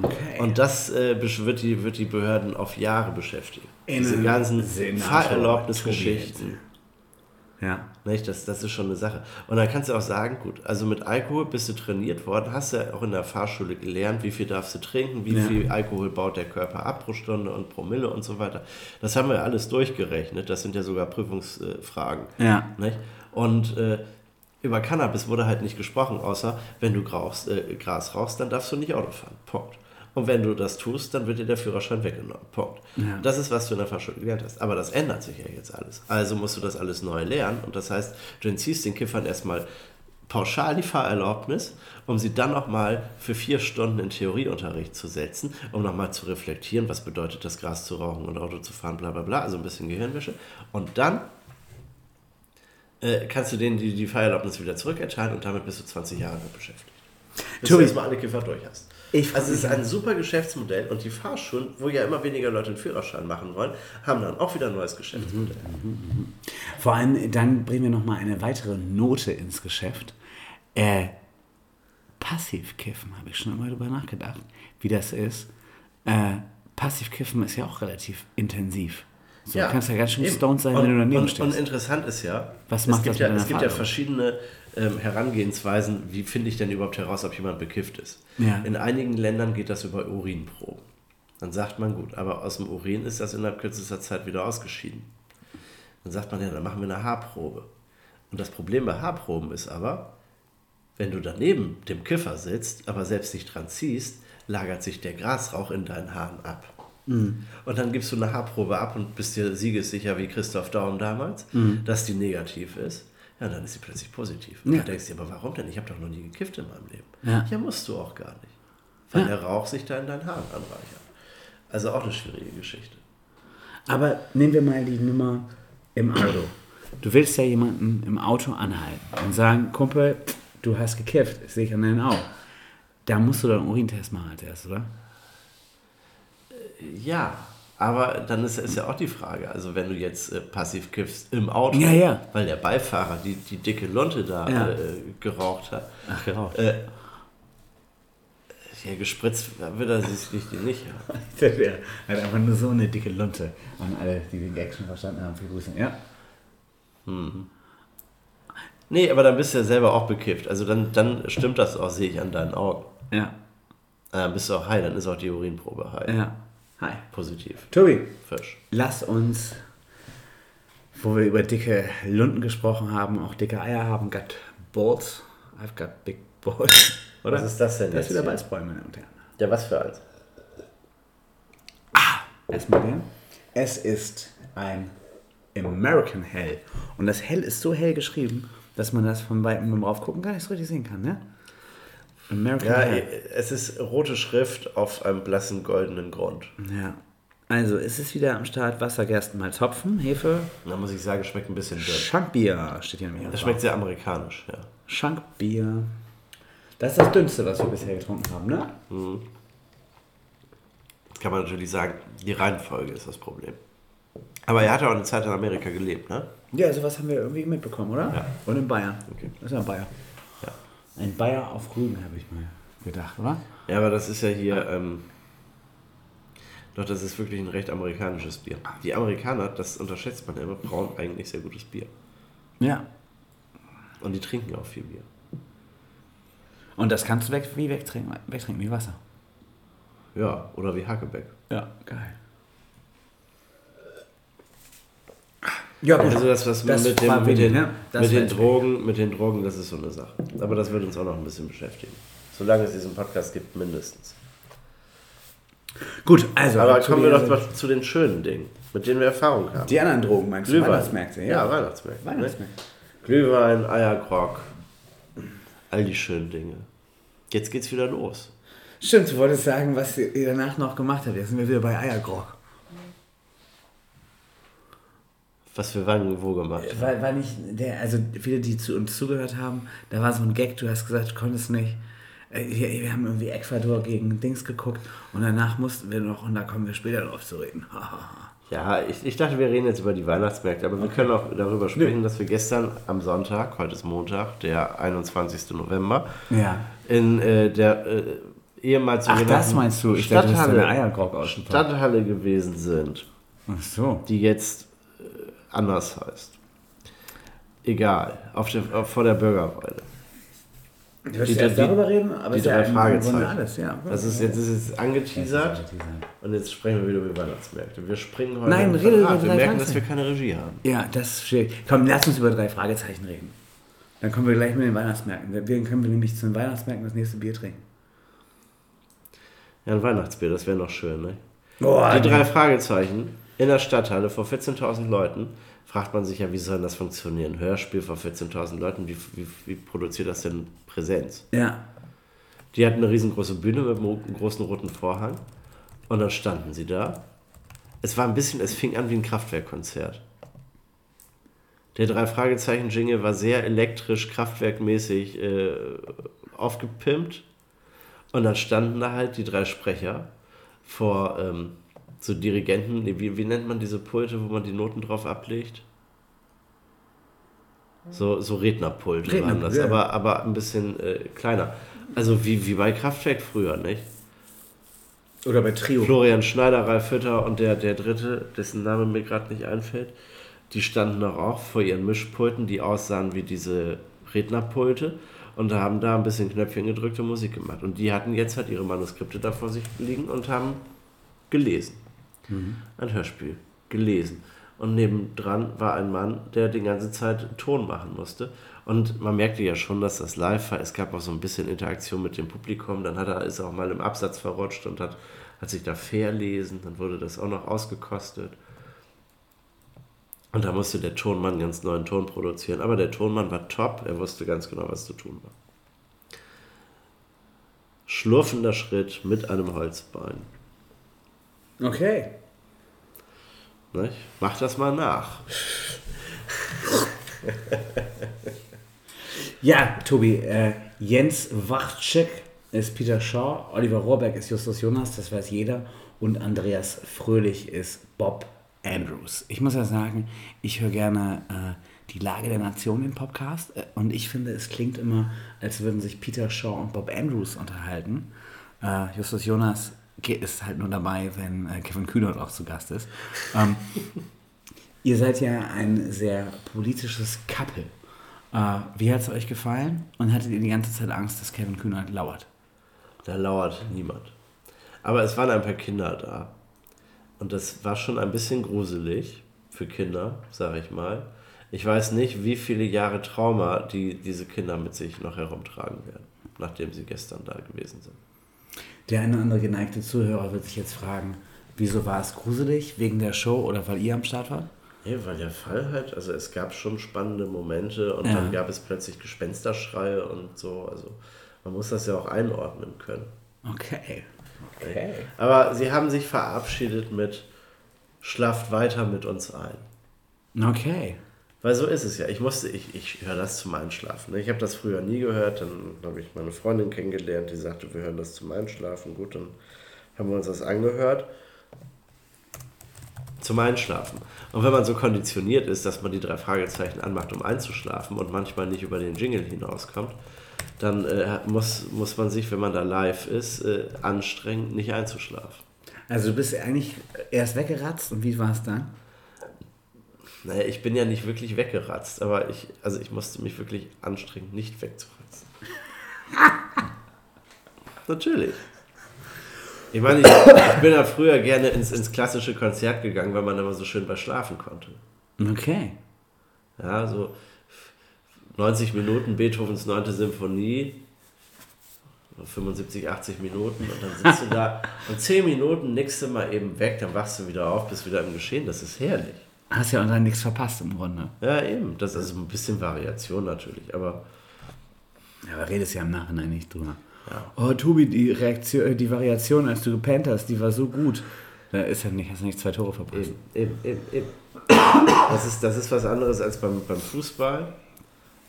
Okay. Und das äh, wird, die, wird die Behörden auf Jahre beschäftigen. Diese Innen- ganzen Fahrerlaubnisgeschichten. Ja. Nicht? Das, das ist schon eine Sache. Und dann kannst du auch sagen, gut, also mit Alkohol bist du trainiert worden, hast ja auch in der Fahrschule gelernt, wie viel darfst du trinken, wie Ja. viel Alkohol baut der Körper ab pro Stunde und Promille und so weiter. Das haben wir alles durchgerechnet. Das sind ja sogar Prüfungsfragen. Ja. Nicht? Und äh, über Cannabis wurde halt nicht gesprochen, außer wenn du Graus, äh, Gras rauchst, dann darfst du nicht Auto fahren. Punkt. Und wenn du das tust, dann wird dir der Führerschein weggenommen. Punkt. Ja. Das ist, was du in der Fahrschule gelernt hast. Aber das ändert sich ja jetzt alles. Also musst du das alles neu lernen. Und das heißt, du entziehst den Kiffern erstmal pauschal die Fahrerlaubnis, um sie dann nochmal für vier Stunden in Theorieunterricht zu setzen, um nochmal zu reflektieren, was bedeutet das, Gras zu rauchen und Auto zu fahren, bla bla bla, also ein bisschen Gehirnwäsche. Und dann äh, kannst du denen die, die Fahrerlaubnis wieder zurückerteilen und damit bist du 20 Jahre damit beschäftigt. Bis Tobi. du erstmal alle Kiffer durch hast. Ich- also es ist ein super Geschäftsmodell und die Fahrschulen, wo ja immer weniger Leute einen Führerschein machen wollen, haben dann auch wieder ein neues Geschäftsmodell. Vor allem, dann bringen wir nochmal eine weitere Note ins Geschäft. Äh, Passivkiffen, habe ich schon immer drüber nachgedacht, wie das ist. Äh, Passivkiffen ist ja auch relativ intensiv. So, du kannst ja ganz schön stoned sein, und, wenn du daneben und, stehst. Und interessant ist ja, Was es macht gibt das ja, es gibt ja verschiedene ähm, Herangehensweisen, wie finde ich denn überhaupt heraus, ob jemand bekifft ist. Ja. In einigen Ländern geht das über Urinproben. Dann sagt man, gut, aber aus dem Urin ist das innerhalb kürzester Zeit wieder ausgeschieden. Dann sagt man, ja, dann machen wir eine Haarprobe. Und das Problem bei Haarproben ist aber, wenn du daneben dem Kiffer sitzt, aber selbst nicht dran ziehst, lagert sich der Grasrauch in deinen Haaren ab. Mhm. Und dann gibst du eine Haarprobe ab und bist dir siegessicher wie Christoph Daum damals, dass die negativ ist. Ja, dann ist sie plötzlich positiv. Und. Ja. dann denkst du dir, aber warum denn? Ich habe doch noch nie gekifft in meinem Leben. Ja. musst du auch gar nicht. Weil Ja. der Rauch sich da in deinen Haaren anreichert. Also auch eine schwierige Geschichte. Aber nehmen wir mal die Nummer im Auto. Du willst ja jemanden im Auto anhalten und sagen, Kumpel, du hast gekifft, das sehe ich an deinen Augen. Da musst du dann einen Urintest machen als erstes, oder? Ja, aber dann ist, ist ja auch die Frage, also wenn du jetzt äh, passiv kiffst im Auto, Ja, ja. weil der Beifahrer die, die dicke Lunte da Ja. äh, geraucht hat, Ach, genau. äh, ja, gespritzt wird er sich nicht. nicht ja. Wäre halt einfach nur so eine dicke Lunte. An alle, die den Gag schon verstanden haben, viel Grüße. Ja. Nee, aber dann bist du ja selber auch bekifft. Also dann, dann stimmt das auch, sehe ich an deinen Augen. Ja. Äh, Dann bist du auch high, dann ist auch die Urinprobe high. Ja. Hi. Positiv. Tobi, Fisch. lass uns, wo wir über dicke Lunden gesprochen haben, auch dicke Eier haben, got balls. I've got big balls. Oder? Was ist das denn Das ist wieder? Weißbräu, meine Damen und Herren. Ja, was für eins? Erstmal der. Es ist ein American Hell. Und das Hell ist so hell geschrieben, dass man das von weitem beim Raufgucken gar nicht so richtig sehen kann, ne? American Ja, Hell. es ist rote Schrift auf einem blassen goldenen Grund. Ja. Also, es ist wieder am Start Wasser, Gerstenmalz, Hopfen, Hefe, Da muss ich sagen, schmeckt ein bisschen dünn. Schankbier steht hier nämlich. Das schmeckt sehr amerikanisch, ja. Schankbier. Das ist das dünnste, was wir bisher getrunken haben, ne? Jetzt kann man natürlich sagen, die Reihenfolge ist das Problem. Aber er hat ja auch eine Zeit in Amerika gelebt, ne? Ja, sowas haben wir irgendwie mitbekommen, oder? Ja. Und in Bayern. Okay. Das ist ja ein Bayer. Ein Bayer auf Rügen, habe ich mal gedacht, oder? Ja, aber das ist ja hier, ähm, doch, das ist wirklich ein recht amerikanisches Bier. Die Amerikaner, das unterschätzt man ja immer, brauen eigentlich sehr gutes Bier. Ja. Und die trinken auch viel Bier. Und das kannst du weg, wie wegtrinken, wegtrinken, wie Wasser. Ja, oder wie Hackebeck. Ja, geil. Ja, gut. Also das, was Das mit, dem, mit, den, ne? Mit den Drogen, mit den Drogen, das ist so eine Sache. Aber das wird uns auch noch ein bisschen beschäftigen. Solange es diesen Podcast gibt, mindestens. Gut, also. Aber kommen wir doch mal zu den schönen Dingen, mit denen wir Erfahrung haben. Die anderen Drogen meinst du? Glühwein. Weihnachtsmärkte, ja. Ja, Weihnachtsmärkte. Weihnachtsmärkte. Ne? Glühwein, Eierkrog, all die schönen Dinge. Jetzt geht's wieder los. Stimmt, du wolltest sagen, was ihr danach noch gemacht habt. Jetzt sind wir wieder bei Eiergrog. Was wir wann wo gemacht haben. War, war nicht der, also viele, die zu uns zugehört haben, da war so ein Gag, du hast gesagt, du konntest nicht. Äh, Wir, wir haben irgendwie Ecuador gegen Dings geguckt und danach mussten wir noch, und da kommen wir später drauf zu reden. Ja, ich, ich dachte, wir reden jetzt über die Weihnachtsmärkte, aber wir können auch darüber sprechen, dass wir gestern am Sonntag, heute ist Montag, der 21. November, ja. in äh, der äh, ehemals Ach, das meinst du? Ich dachte, das Stadthalle, Eiergrog. Stadthalle gewesen sind, Ach so. die jetzt äh, anders heißt. Egal, auf der, auf, vor der Bürgerweide. Du wirst Die- erst die- darüber reden, aber die ist ja Fragezeichen. alles, ja. Das ist jetzt, ist jetzt angeteasert und jetzt sprechen wir wieder über Weihnachtsmärkte. Wir springen heute Nein, rede über. Wir merken, dass wir keine Regie haben. Ja, das ist schwierig. Komm, lass uns über drei Fragezeichen reden. Dann kommen wir gleich mit den Weihnachtsmärkten. Wir können wir nämlich zu den Weihnachtsmärkten das nächste Bier trinken. Ja, ein Weihnachtsbier, das wäre noch schön, ne? Boah, Die drei Fragezeichen in der Stadthalle vor 14.000 Leuten. Fragt man sich ja, wie soll das funktionieren? Hörspiel vor 14.000 Leuten, wie, wie, wie produziert das denn Präsenz? Ja. Die hatten eine riesengroße Bühne mit einem großen roten Vorhang und dann standen sie da. Es war ein bisschen, es fing an wie ein Kraftwerkkonzert. Der drei Fragezeichen Jingle war sehr elektrisch, kraftwerkmäßig äh, aufgepimpt und dann standen da halt die drei Sprecher vor ähm, so Dirigenten, nee, wie, wie nennt man diese Pulte, wo man die Noten drauf ablegt? So, so Rednerpulte waren Rednerpult, das, ja. aber, aber ein bisschen äh, kleiner. Also wie, wie bei Kraftwerk früher, nicht? Oder bei Trio. Florian Schneider, Ralf Hütter und der, der dritte, dessen Name mir gerade nicht einfällt, die standen doch auch vor ihren Mischpulten, die aussahen wie diese Rednerpulte und haben da ein bisschen Knöpfchen gedrückt und Musik gemacht. Und die hatten jetzt halt ihre Manuskripte da vor sich liegen und haben gelesen. Ein Hörspiel. Gelesen. Und nebendran war ein Mann, der die ganze Zeit Ton machen musste. Und man merkte ja schon, dass das live war. Es gab auch so ein bisschen Interaktion mit dem Publikum. Dann hat er, ist er auch mal im Absatz verrutscht und hat, hat sich da verlesen. Dann wurde das auch noch ausgekostet. Und da musste der Tonmann ganz neuen Ton produzieren. Aber der Tonmann war top. Er wusste ganz genau, was zu tun war. Schlurfender Schritt mit einem Holzbein. Okay. Nicht? Mach das mal nach. Ja, Tobi, äh, Jens Wachtschek ist Peter Shaw, Oliver Rohrbeck ist Justus Jonas, das weiß jeder, und Andreas Fröhlich ist Bob Andrews. Ich muss ja sagen, ich höre gerne äh, die Lage der Nation im Podcast äh, und ich finde, es klingt immer, als würden sich Peter Shaw und Bob Andrews unterhalten. Äh, Justus Jonas ist halt nur dabei, wenn äh, Kevin Kühnert auch zu Gast ist. Ähm, Ihr seid ja ein sehr politisches Couple. Äh, wie hat es euch gefallen? Und hattet ihr die ganze Zeit Angst, dass Kevin Kühnert lauert? Da lauert niemand. Aber es waren ein paar Kinder da. Und das war schon ein bisschen gruselig für Kinder, sage ich mal. Ich weiß nicht, wie viele Jahre Trauma die diese Kinder mit sich noch herumtragen werden, nachdem sie gestern da gewesen sind. Der eine oder andere geneigte Zuhörer wird sich jetzt fragen, wieso war es gruselig? Wegen der Show oder weil ihr am Start wart? Ja, weil der Fall halt, also es gab schon spannende Momente und Ja. dann gab es plötzlich Gespensterschreie und so. Also man muss das ja auch einordnen können. Okay. Okay. Aber sie haben sich verabschiedet mit Schlaft weiter mit uns ein. Okay. Weil so ist es ja. Ich musste, ich, ich höre das zum Einschlafen. ne? Ich habe das früher nie gehört. Dann habe ich meine Freundin kennengelernt, die sagte, wir hören das zum Einschlafen. Gut, dann haben wir uns das angehört. Zum Einschlafen. Und wenn man so konditioniert ist, dass man die drei Fragezeichen anmacht, um einzuschlafen und manchmal nicht über den Jingle hinauskommt, dann äh, muss, muss man sich, wenn man da live ist, äh, anstrengen, nicht einzuschlafen. Also du bist eigentlich erst weggeratzt und wie war es dann? Naja, ich bin ja nicht wirklich weggeratzt, aber ich, also ich musste mich wirklich anstrengen, nicht wegzuratzen. Natürlich. Ich meine, ich, ich bin ja früher gerne ins, ins klassische Konzert gegangen, weil man immer so schön bei schlafen konnte. Okay. Ja, so 90 Minuten Beethovens 9. Symphonie, 75, 80 Minuten und dann sitzt du da und 10 Minuten nickst du mal eben weg, dann wachst du wieder auf, bist wieder im Geschehen. Das ist herrlich. Hast ja auch dann nichts verpasst im Grunde. Ja, eben. Das ist ein bisschen Variation natürlich, aber Ja, aber redest ja im Nachhinein nicht drüber. Oh, Tobi, die Reaktion, äh, die Variation, als du gepennt hast, die war so gut. Da ist ja nicht, hast du nicht zwei Tore verpasst. eben, eben, eben, eben. Das ist, das ist was anderes als beim, beim Fußball.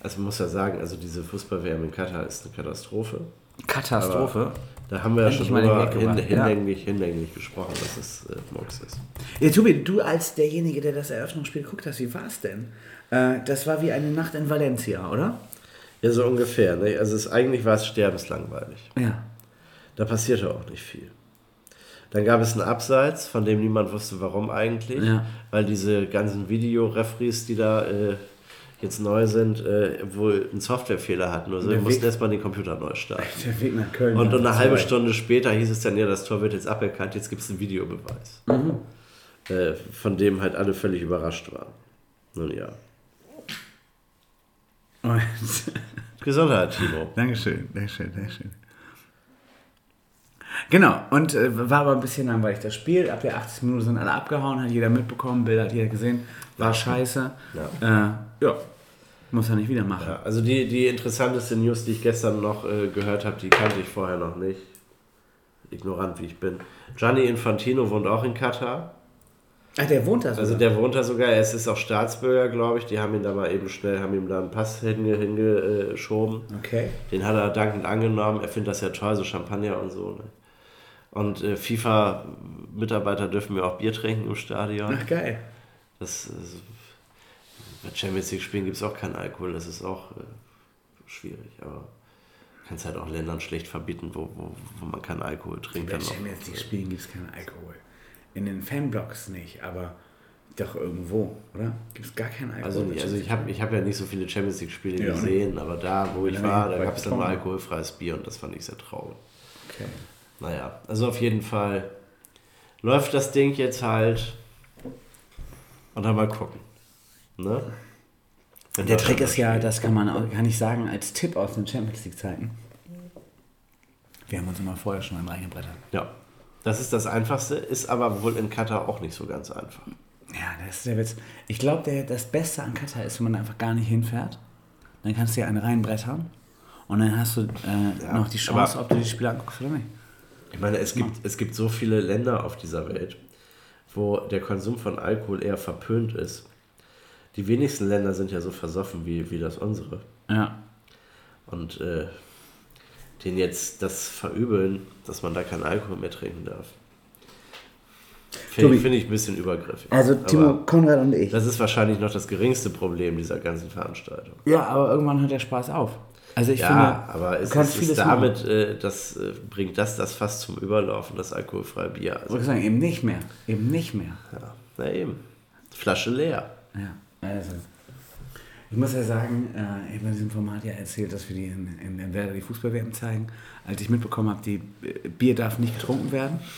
Also man muss ja sagen, also diese Fußball-WM in Katar ist eine Katastrophe. Katastrophe. Da haben wir ja schon mal hin, hinlänglich, hinlänglich gesprochen, dass es äh, Murks ist. Ja, Tobi, du als derjenige, der das Eröffnungsspiel geguckt hast, wie war es denn? Äh, das war wie eine Nacht in Valencia, oder? Ja, so ungefähr. Ne? Also es, eigentlich war es sterbenslangweilig. Ja. Da passierte auch nicht viel. Dann gab es einen Abseits, von dem niemand wusste, warum eigentlich. Ja. Weil diese ganzen Videoreferees, die da äh, jetzt neu sind, äh, wohl einen Softwarefehler hatten. Also wir Der mussten erstmal den Computer neu starten. Der Weg nach Köln. Und eine halbe weit. Stunde später hieß es dann, ja, das Tor wird jetzt aberkannt, jetzt gibt es einen Videobeweis. Mhm. Äh, von dem halt alle völlig überrascht waren. Nun ja. Und- Gesundheit, Timo. Dankeschön, Dankeschön, Dankeschön. Genau, und äh, war aber ein bisschen langweilig das Spiel. Ab der 80 Minuten sind alle abgehauen, hat jeder mitbekommen, Bilder hat jeder gesehen. War scheiße. Ja, äh, ja. muss er nicht wieder machen. Ja, also die, die interessanteste News, die ich gestern noch äh, gehört habe, die kannte ich vorher noch nicht. Ignorant wie ich bin. Gianni Infantino wohnt auch in Katar. Ach, der wohnt da sogar. Also der wohnt da sogar, er ist auch Staatsbürger, glaube ich. Die haben ihn da mal eben schnell, haben ihm da einen Pass hinge- hingeschoben. okay. Den hat er dankend angenommen. Er findet das ja toll, so Champagner und so. Ne? Und äh, FIFA-Mitarbeiter dürfen mir auch Bier trinken im Stadion. Ach, geil. Das, ist- bei Champions League Spielen gibt es auch keinen Alkohol, das ist auch äh, schwierig. Aber kannst halt auch Ländern schlecht verbieten, wo, wo, wo man keinen Alkohol trinken Bei kann. Champions League Spielen gibt es keinen Alkohol. In den Fanblocks nicht, aber doch irgendwo, oder? Gibt es gar keinen Alkohol? Also, bei also ich habe ich hab ja nicht so viele Champions League Spiele Ja, gesehen, aber da, wo ich Ja, war, da bei gab es dann mal alkoholfreies Bier und das fand ich sehr traurig. Okay. Naja, also auf jeden Fall läuft das Ding jetzt halt und dann mal gucken. Ne? Wenn Der Trick ist ja, das kann man auch, kann ich sagen, als Tipp aus den Champions League Zeiten. Wir haben uns immer vorher schon mal reingebrettert. Ja, das ist das Einfachste, ist aber wohl in Katar auch nicht so ganz einfach. Ja, das ist der Witz. Ich glaube, das Beste an Katar ist, wenn man einfach gar nicht hinfährt. Dann kannst du dir einen reinbrettern und dann hast du äh, noch die Chance, ob du die Spiele anguckst oder nicht. Ich meine, es gibt, es gibt so viele Länder auf dieser Welt, wo der Konsum von Alkohol eher verpönt ist. Die wenigsten Länder sind ja so versoffen wie, wie das unsere. Ja. Und äh, denen jetzt das verübeln, dass man da keinen Alkohol mehr trinken darf. Finde find ich ein bisschen übergriffig. Also Timo, Aber Konrad und ich. das ist wahrscheinlich noch das geringste Problem dieser ganzen Veranstaltung. Ja, aber irgendwann hört der Spaß auf. Also ich Ja, finde, aber es du kannst vieles machen. damit, äh, das äh, bringt das das fast zum Überlaufen, das alkoholfreie Bier. Ich Also, wollte sagen, eben nicht mehr. Eben nicht mehr. ja, na eben. Flasche leer. Ja, also. Ich muss ja sagen, äh, ich habe in diesem Format ja erzählt, dass wir die in, in, in Werder die Fußball-WM zeigen. Als ich mitbekommen habe, die äh, Bier darf nicht getrunken werden.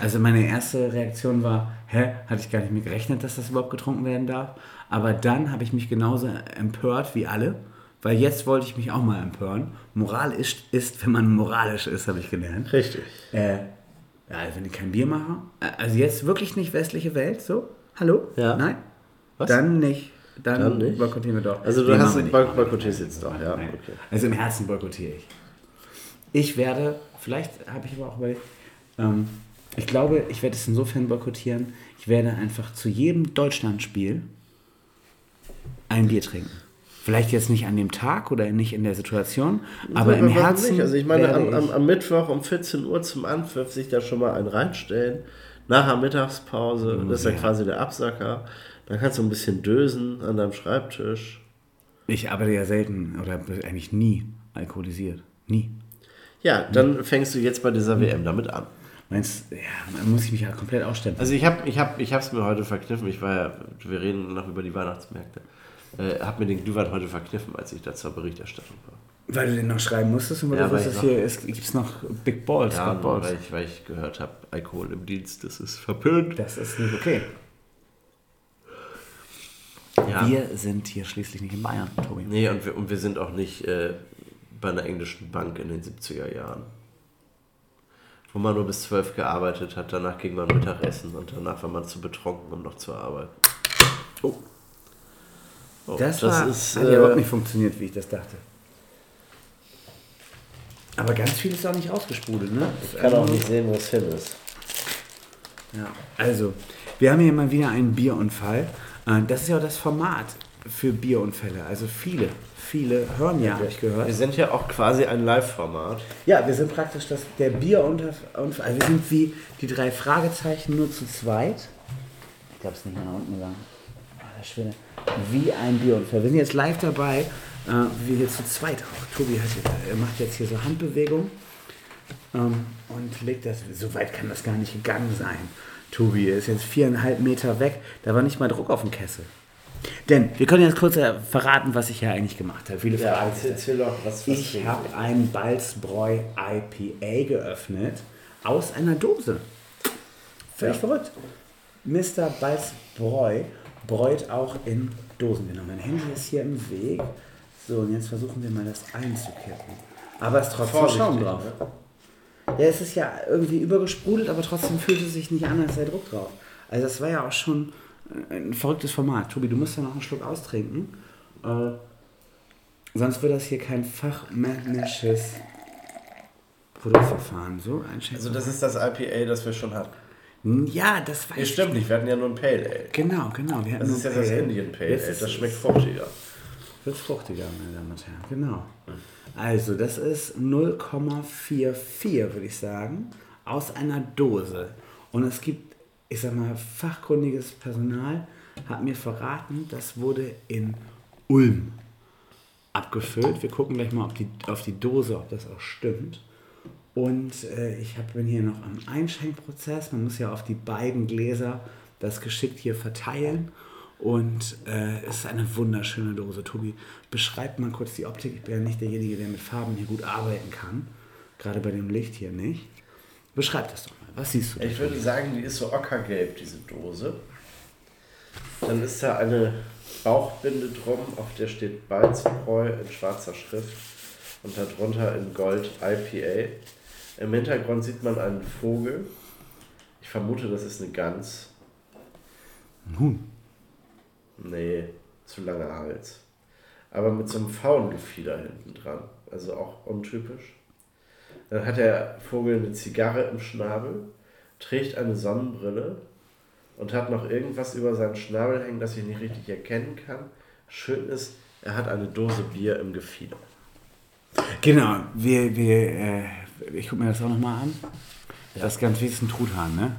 Also meine erste Reaktion war, hä, hatte ich gar nicht mit gerechnet, dass das überhaupt getrunken werden darf. Aber dann habe ich mich genauso empört wie alle, weil jetzt wollte ich mich auch mal empören. Moral ist, ist wenn man moralisch ist, habe ich gelernt. Richtig. Äh, ja, wenn ich kein Bier mache, äh, also jetzt wirklich nicht westliche Welt, so? Hallo? Ja. Nein? Was? Dann nicht. Dann, Dann nicht? boykottieren wir doch. Also du Nee, hast nicht, Boy- machen wir boykottierst jetzt doch, ja, nein. okay. Also im Herzen boykottiere ich. Ich werde, vielleicht habe ich aber auch überlegt, ähm, ich glaube, ich werde es insofern boykottieren, ich werde einfach zu jedem Deutschlandspiel ein Bier trinken. Vielleicht jetzt nicht an dem Tag oder nicht in der Situation, aber im warum Herzen. nicht? Also ich meine, am, am, am Mittwoch um 14 Uhr zum Anpfiff sich da schon mal einen reinstellen. Nachher Mittagspause, das ist ja ja. quasi der Absacker. Dann kannst du ein bisschen dösen an deinem Schreibtisch. Ich arbeite ja selten oder eigentlich nie alkoholisiert. Nie. Ja, dann fängst du jetzt bei dieser WM damit an. Meinst ja, dann muss ich mich ja komplett ausstempeln. Also ich habe ich hab, ich hab's mir heute verkniffen. Ich war ja, wir reden noch über die Weihnachtsmärkte. Äh, habe mir den Glühwein heute verkniffen, als ich da zur Berichterstattung war. Weil du den noch schreiben musstest und weil Ja, du wusstest, hier ist, gibt's noch Big Balls. Ja, Balls. weil ich, weil ich gehört habe, Alkohol im Dienst, das ist verpönt. Das ist nicht okay. Ja. Wir sind hier schließlich nicht in Bayern, Tobi. Nee, und wir, und wir sind auch nicht äh, bei einer englischen Bank in den 70er Jahren. Wo man nur bis 12 gearbeitet hat, danach ging man Mittagessen und danach war man zu betrunken, um noch zu arbeiten. Oh. Oh, Das, war, ist, hat ja äh, überhaupt nicht funktioniert, wie ich das dachte. Aber ganz viel ist auch nicht ausgesprudelt, ne? Ich kann auch nicht sehen, wo es hin ist. Ja. Also, wir haben hier mal wieder einen Bierunfall. Äh, Das ist ja auch das Format für Bierunfälle. Also viele, viele hören ja, habe ich gehört. Wir sind ja auch quasi ein Live-Format. Ja, wir sind praktisch das, der Bierunfall. Also wir sind wie die drei Fragezeichen nur zu zweit. Ich glaube, es ist nicht mehr nach unten gegangen. Schwede. Wie ein Bierunfall. Wir sind jetzt live dabei, äh, wie wir hier zu zweit auch. Tobi hat, er macht jetzt hier so Handbewegung ähm, und legt das. So weit kann das gar nicht gegangen sein. Tobi ist jetzt viereinhalb Meter weg. Da war nicht mal Druck auf dem Kessel. Denn wir können jetzt kurz äh, verraten, was ich hier eigentlich gemacht habe. Viele sich das. erzähl doch, was, Ich habe ein Balzbräu IPA geöffnet aus einer Dose. Völlig Ja. verrückt. Mr. Balzbräu bräut auch in Dosen. Genau, mein Handy ist hier im Weg. So, und jetzt versuchen wir mal das einzukippen. Aber es ist trotzdem Schaum drauf. Ja, es ist ja irgendwie übergesprudelt, aber trotzdem fühlt es sich nicht an, als sei Druck drauf. Also das war ja auch schon ein verrücktes Format. Tobi, du musst ja noch einen Schluck austrinken. Äh, sonst wird das hier kein fachmännisches Produktverfahren. So, einschätzen. Also das ist das IPA, das wir schon hatten. Ja, das weiß ich. stimmt nicht, wir hatten ja nur ein Pale Ale. Genau, genau. Wir hatten Das ist jetzt das. Indian Pale Jetzt Ale, das schmeckt fruchtiger. Wird fruchtiger, meine Damen und Herren. Genau. Also, das ist 0,44, würde ich sagen, aus einer Dose. Und es gibt, ich sag mal, fachkundiges Personal hat mir verraten, das wurde in Ulm abgefüllt. Wir gucken gleich mal auf die, auf die Dose, ob das auch stimmt. Und äh, ich hab, bin hier noch am Einschenkprozess. Man muss ja auf die beiden Gläser das geschickt hier verteilen. Und äh, es ist eine wunderschöne Dose. Tobi, beschreib mal kurz die Optik. Ich bin ja nicht derjenige, der mit Farben hier gut arbeiten kann. Gerade bei dem Licht hier nicht. Beschreib das doch mal. Was siehst du? Ich würde sagen, die ist so ockergelb, diese Dose. Dann ist da eine Bauchbinde drum, auf der steht Balzbräu in schwarzer Schrift und darunter in Gold IPA. Im Hintergrund sieht man einen Vogel. Ich vermute, das ist eine Gans. Ein Huhn. Nee, zu langer Hals. Aber mit so einem Faungefieder hinten dran. Also auch untypisch. Dann hat der Vogel eine Zigarre im Schnabel, trägt eine Sonnenbrille und hat noch irgendwas über seinen Schnabel hängen, das ich nicht richtig erkennen kann. Schön ist, er hat eine Dose Bier im Gefieder. Genau, wir, wir, äh, ich gucke mir das auch nochmal an. Das ist ganz wichtig, ein Truthahn, ne?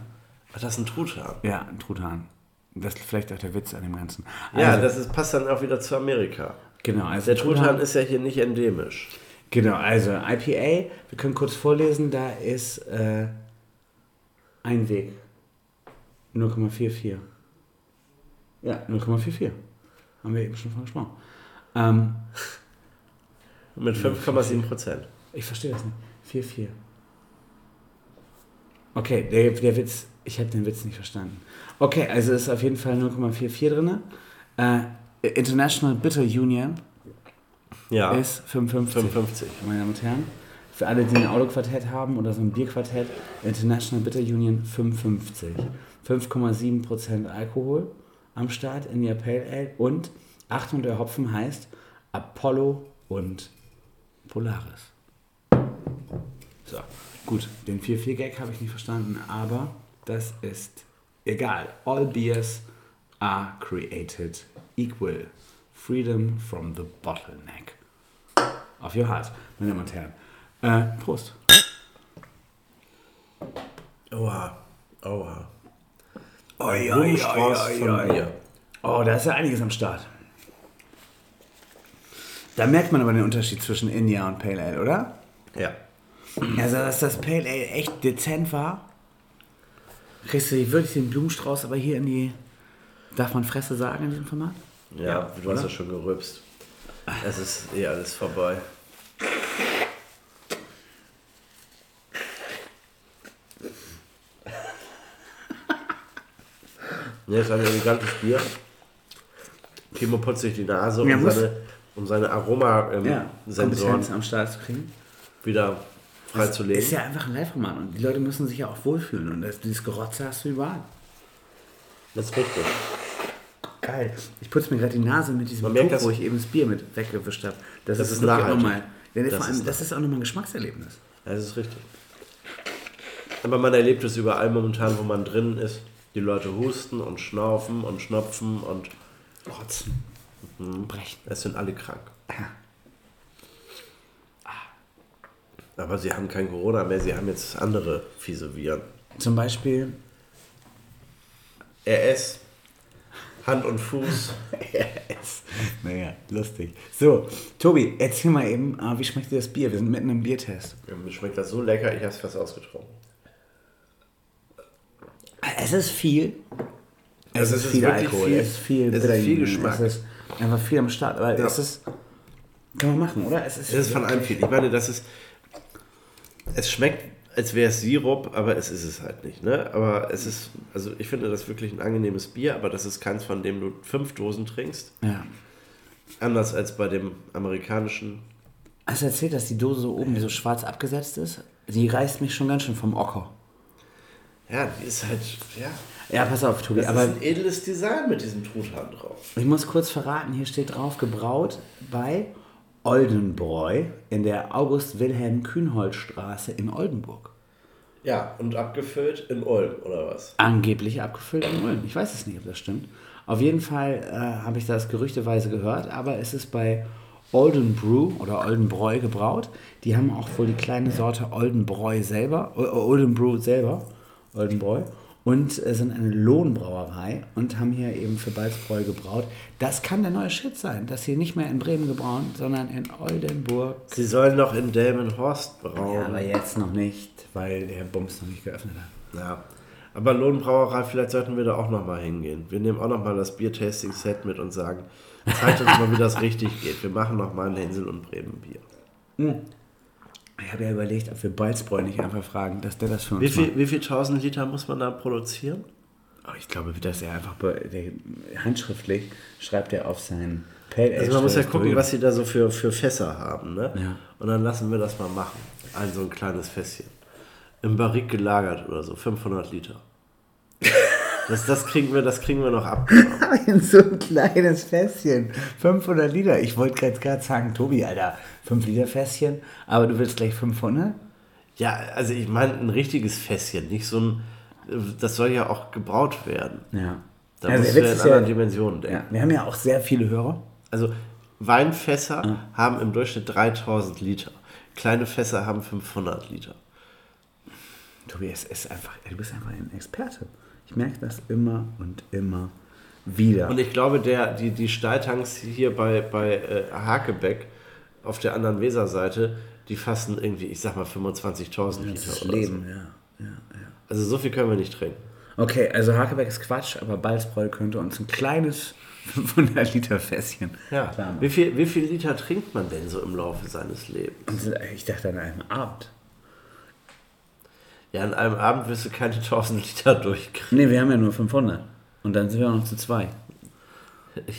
Ach, das ist ein Truthahn. Ja, ein Truthahn. Das ist vielleicht auch der Witz an dem Ganzen. Ja, Also, das ist, passt dann auch wieder zu Amerika. genau, also Der Truthahn ist ja hier nicht endemisch. Genau, also IPA, wir können kurz vorlesen, da ist äh, ein Weg. 0,44. Ja, 0,44. Haben wir eben schon von gesprochen. Ähm, Mit 5,7 Prozent. ich verstehe das nicht. 4,4. Okay, der, der Witz, ich habe den Witz nicht verstanden. Okay, also ist auf jeden Fall 0,44 drin. Äh, International Bitter Union Ja, ist 55. 55. meine Damen und Herren. Für alle, die ein Autoquartett haben oder so ein Bierquartett, International Bitter Union 55. 5,7% Alkohol am Start in der Pale Ale und Achtung, der Hopfen heißt Apollo und Polaris. So, gut, den 4-4-Gag habe ich nicht verstanden, aber das ist egal. All beers are created equal. Freedom from the bottleneck. Auf your heart, meine Damen und Herren. Äh, Prost. Oha, oha. Oi, Blumenstrauß von Bier. Oh, da ist ja einiges am Start. Da merkt man aber den Unterschied zwischen India und Pale Ale, oder? Ja. Also, dass das Pale Ale echt dezent war, kriegst du wirklich den Blumenstrauß, aber hier in die, darf man Fresse sagen in diesem Format? Ja, ja du hast ja schon gerübst. Es ist eh alles vorbei. Ne, ist ein elegantes Bier. Timo putzt sich die Nase, um, ja, seine, um seine Aroma-Sensoren ähm, ja, am Start zu kriegen. Wieder freizulegen. Ist ja einfach ein Live-Format und die Leute müssen sich ja auch wohlfühlen und das, dieses Gerotze hast du überall. Das ist richtig. Geil. Ich putze mir gerade die Nase mit diesem Man merkt, Tuch, wo ich eben das Bier mit weggewischt habe. Das, Das ist, ist nochmal. Das vor allem, ist das ist auch nochmal ein Geschmackserlebnis. Das ist richtig. Aber man erlebt es überall momentan, wo man drin ist. Die Leute husten und schnaufen und schnopfen und Rotzen. Brechen. es sind alle krank. Ja. Aber sie haben kein Corona mehr, sie haben jetzt andere fiese Viren. Zum Beispiel, RS, Hand und Fuß. yes. naja, lustig. So, Tobi, erzähl mal eben, äh, wie schmeckt dir das Bier? Wir sind mitten im Biertest. Ja, Mir schmeckt das so lecker, ich habe es fast ausgetrunken. Es ist viel. Es, Also ist es ist viel Alkohol, viel- es ist viel, es ist viel Geschmack. Es ist einfach viel am Start. Aber Ja. es ist. Kann man machen, oder? Es ist, Es ist von allem viel. Ich meine, das ist. Es schmeckt, als wäre es Sirup, aber es ist es halt nicht. Ne? Aber es ist, also ich finde das wirklich ein angenehmes Bier, aber das ist keins, von dem du fünf Dosen trinkst. Ja. Anders als bei dem amerikanischen. Hast du erzählt, dass die Dose so oben, die so schwarz abgesetzt ist? Die reißt mich schon ganz schön vom Ocker. Ja, die ist halt, ja. Ja, pass auf, Tobi, Das aber ist ein edles Design mit diesem Truthahn drauf. ich muss kurz verraten, hier steht drauf, gebraut bei Oldenbräu in der August-Wilhelm-Kühnholz-Straße in Oldenburg. Ja, und abgefüllt in Ulm, oder was? Angeblich abgefüllt in Ulm. Ich weiß es nicht, ob das stimmt. Auf jeden Fall äh, habe ich das gerüchteweise gehört, aber es ist bei Olden Brew oder Oldenbräu gebraut. Die haben auch wohl die kleine Sorte Oldenbräu selber, äh, Olden Brew selber, Oldenbräu, und äh, sind eine Lohnbrauerei und haben hier eben für Balzbräu gebraut. Das kann der neue Shit sein, dass hier nicht mehr in Bremen gebraut, sondern in Oldenburg. Sie sollen noch in Delmenhorst brauen. Ja, aber jetzt noch nicht, weil der Bums noch nicht geöffnet hat. Ja. Aber Lohnbrauerei, vielleicht sollten wir da auch nochmal hingehen. Wir nehmen auch nochmal das Bier-Tasting-Set mit und sagen, zeigt uns mal, wie das richtig geht. Wir machen nochmal ein Hänsel und Bremen Bier. Ich habe ja überlegt, ob wir Balzbräu nicht einfach fragen, dass der das für uns Wie macht. viel, wie viel tausend Liter muss man da produzieren? Oh, ich glaube, dass er einfach der, handschriftlich schreibt er auf sein Pale Also man muss ja gucken, drüber. was sie da so für, für Fässer haben. Ne? Ja. Und dann lassen wir das mal machen. Ein so ein kleines Fässchen. Im Barrik gelagert oder so, 500 Liter. Das, das, kriegen, wir, das kriegen wir noch ab. In so ein kleines Fässchen. 500 Liter. Ich wollte gerade gerade sagen, Tobi, Alter, 5 Liter Fässchen, aber du willst gleich 500? Ja, also ich meine ein richtiges Fässchen, nicht so ein. Das soll ja auch gebraut werden. Ja. Da Also musst der du ja in ist ja- anderen Dimensionen denken. ja. Wir haben ja auch sehr viele Hörer. Also Weinfässer haben im Durchschnitt 3000 Liter. Kleine Fässer haben 500 Liter. Tobi, es ist einfach, du bist einfach ein Experte. Ich merke das immer und immer wieder. Und ich glaube, der, die, die Steiltanks hier bei, bei äh, Hakebeck auf der anderen Weserseite, die fassen irgendwie, ich sag mal, 25.000 Liter. das oder Leben, So. ja. ja, ja. Also so viel können wir nicht trinken. Okay, also Hakebeck ist Quatsch, aber Balzbräu könnte uns ein kleines 500 Liter Fässchen Ja. Wie viel, wie viel Liter trinkt man denn so im Laufe seines Lebens? Ich dachte an einem Abend. Ja, an einem Abend wirst du keine 1000 Liter durchkriegen. Nee, wir haben ja nur 500. Und dann sind wir auch noch zu zwei.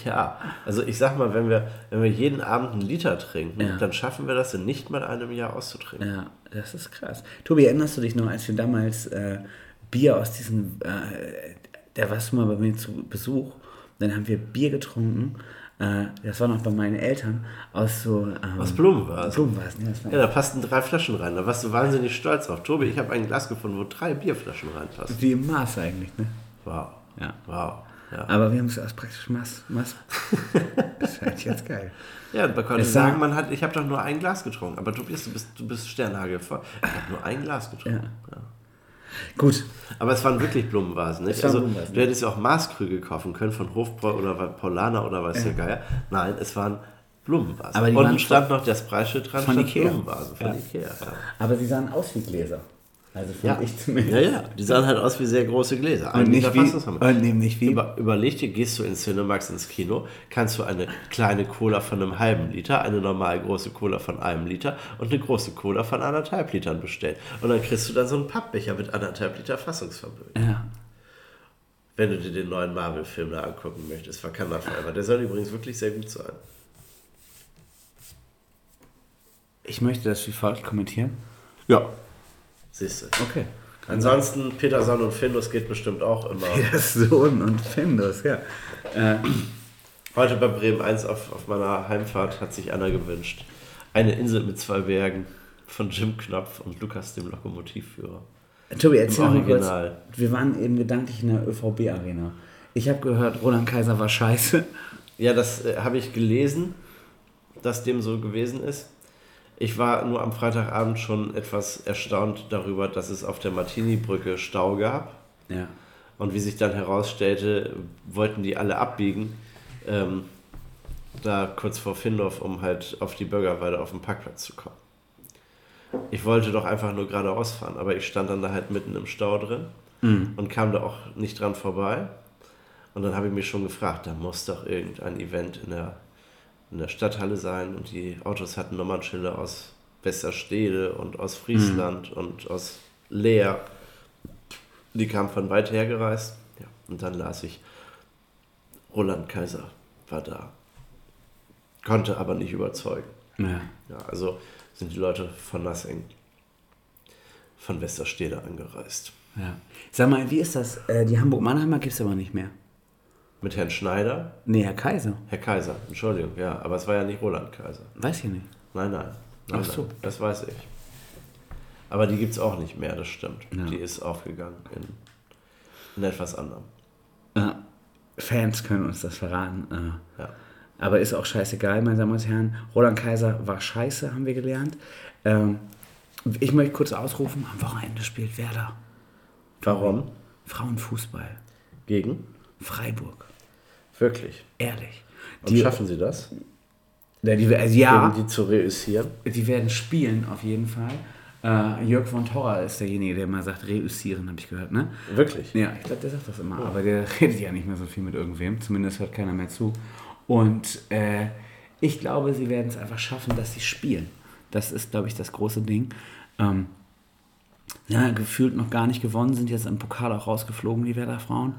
Ja, also ich sag mal, wenn wir, wenn wir jeden Abend einen Liter trinken, Ja. dann schaffen wir das in nicht mal einem Jahr auszutrinken. Ja, das ist krass. Tobi, erinnerst du dich noch, als wir damals äh, Bier aus diesen, äh, da warst du mal bei mir zu Besuch, dann haben wir Bier getrunken, äh, das war noch bei meinen Eltern, aus so... Ähm, Aus Blumenvasen. Blumenvasen, ja, das war Ja, da passten drei Flaschen rein. Da warst du wahnsinnig stolz drauf. Tobi, ich habe ein Glas gefunden, wo drei Bierflaschen reinpassen. wie im Maß eigentlich, ne? Wow. Ja. Wow. Ja, Aber wir haben es aus praktisch Maß, Maß. das ist halt jetzt geil. ja man konnte Es sagen, man hat, ich habe doch nur ein Glas getrunken. Aber Tobias, du bist, du bist Sternhagelvoll. Ich habe nur ein Glas getrunken. Ja. Gut, Aber es waren wirklich Blumenvasen, nicht? Also, Blumenvasen, du hättest ja auch Maßkrüge kaufen können von Hofbräu oder Paulaner oder weiß der Geier. Nein, es waren Blumenvasen. Aber die Unten waren stand noch das Preisschild dran, von Ikea. Blumenvasen von Ja. Ikea. Ja. aber sie sahen aus wie Gläser. Also finde Ja. ich zumindest. ja, ja, die sahen halt aus wie sehr große Gläser. Und nicht wie, und nämlich wie Über, überleg dir, gehst du ins Cinemax ins Kino, kannst du eine kleine Cola von einem halben Liter, eine normal große Cola von einem Liter und eine große Cola von anderthalb Litern bestellen. Und dann kriegst du dann so einen Pappbecher mit anderthalb Liter Fassungsvermögen. Ja. wenn du dir den neuen Marvel-Film da angucken möchtest, Wakanda Forever. Der soll übrigens wirklich sehr gut sein. Ich möchte das wie folgt kommentieren. Ja. Siehst du. Okay. Ansonsten, Peterson und Findus geht bestimmt auch immer. Person und Findus, ja. Äh, Heute bei Bremen 1 auf, auf meiner Heimfahrt hat sich einer gewünscht. Eine Insel mit zwei Bergen von Jim Knopf und Lukas, dem Lokomotivführer. Tobi, erzähl Im mal kurz. Wir waren eben gedanklich in der ÖVB-Arena. Ich habe gehört, Roland Kaiser war scheiße. Ja, das äh, habe ich gelesen, dass dem so gewesen ist. Ich war nur am Freitagabend schon etwas erstaunt darüber, dass es auf der Martini-Brücke Stau gab. Ja. Und wie sich dann herausstellte, wollten die alle abbiegen, ähm, da kurz vor Findorf, um halt auf die Bürgerweide auf den Parkplatz zu kommen. Ich wollte doch einfach nur geradeaus fahren, aber ich stand dann da halt mitten im Stau drin und kam da auch nicht dran vorbei. Und dann habe ich mich schon gefragt, da muss doch irgendein Event in der, in der Stadthalle sein und die Autos hatten Nummernschilder aus Westerstede und aus Friesland und aus Leer. Die kamen von weit her gereist. Ja, und dann las ich, Roland Kaiser war da. Konnte aber nicht überzeugen. ja. Ja, also sind die Leute von Nassing, von Westerstede angereist. ja. Sag mal, wie ist das? Äh, die Hamburg-Mannheimer gibt es aber nicht mehr. Mit Herrn Schneider, Nee, Herr Kaiser. Herr Kaiser, Entschuldigung, ja, aber es war ja nicht Roland Kaiser. Weiß ich nicht. Nein, nein. nein Ach so. Nein, das weiß ich. Aber die gibt es auch nicht mehr, das stimmt. Ja. Die ist aufgegangen in, in etwas anderem. Äh, Fans können uns das verraten. Äh, Ja. aber ist auch scheißegal, meine Damen und Herren. Roland Kaiser war scheiße, haben wir gelernt. Ähm, ich möchte kurz ausrufen, am Wochenende spielt Werder. Warum? Frauenfußball. Gegen? Freiburg. Wirklich. Ehrlich. Und Die, schaffen sie das? ja, die, also ja, die zu reüssieren? die werden spielen auf jeden Fall. Äh, Jörg von Torra ist derjenige, der immer sagt, reüssieren, habe ich gehört, ne? Wirklich? Ja, ich glaube, der sagt das immer, aber der redet ja nicht mehr so viel mit irgendwem, zumindest hört keiner mehr zu. Und äh, ich glaube, sie werden es einfach schaffen, dass sie spielen. Das ist, glaube ich, das große Ding. Ähm, ja, gefühlt noch gar nicht gewonnen, sind jetzt im Pokal auch rausgeflogen, die Werder Frauen.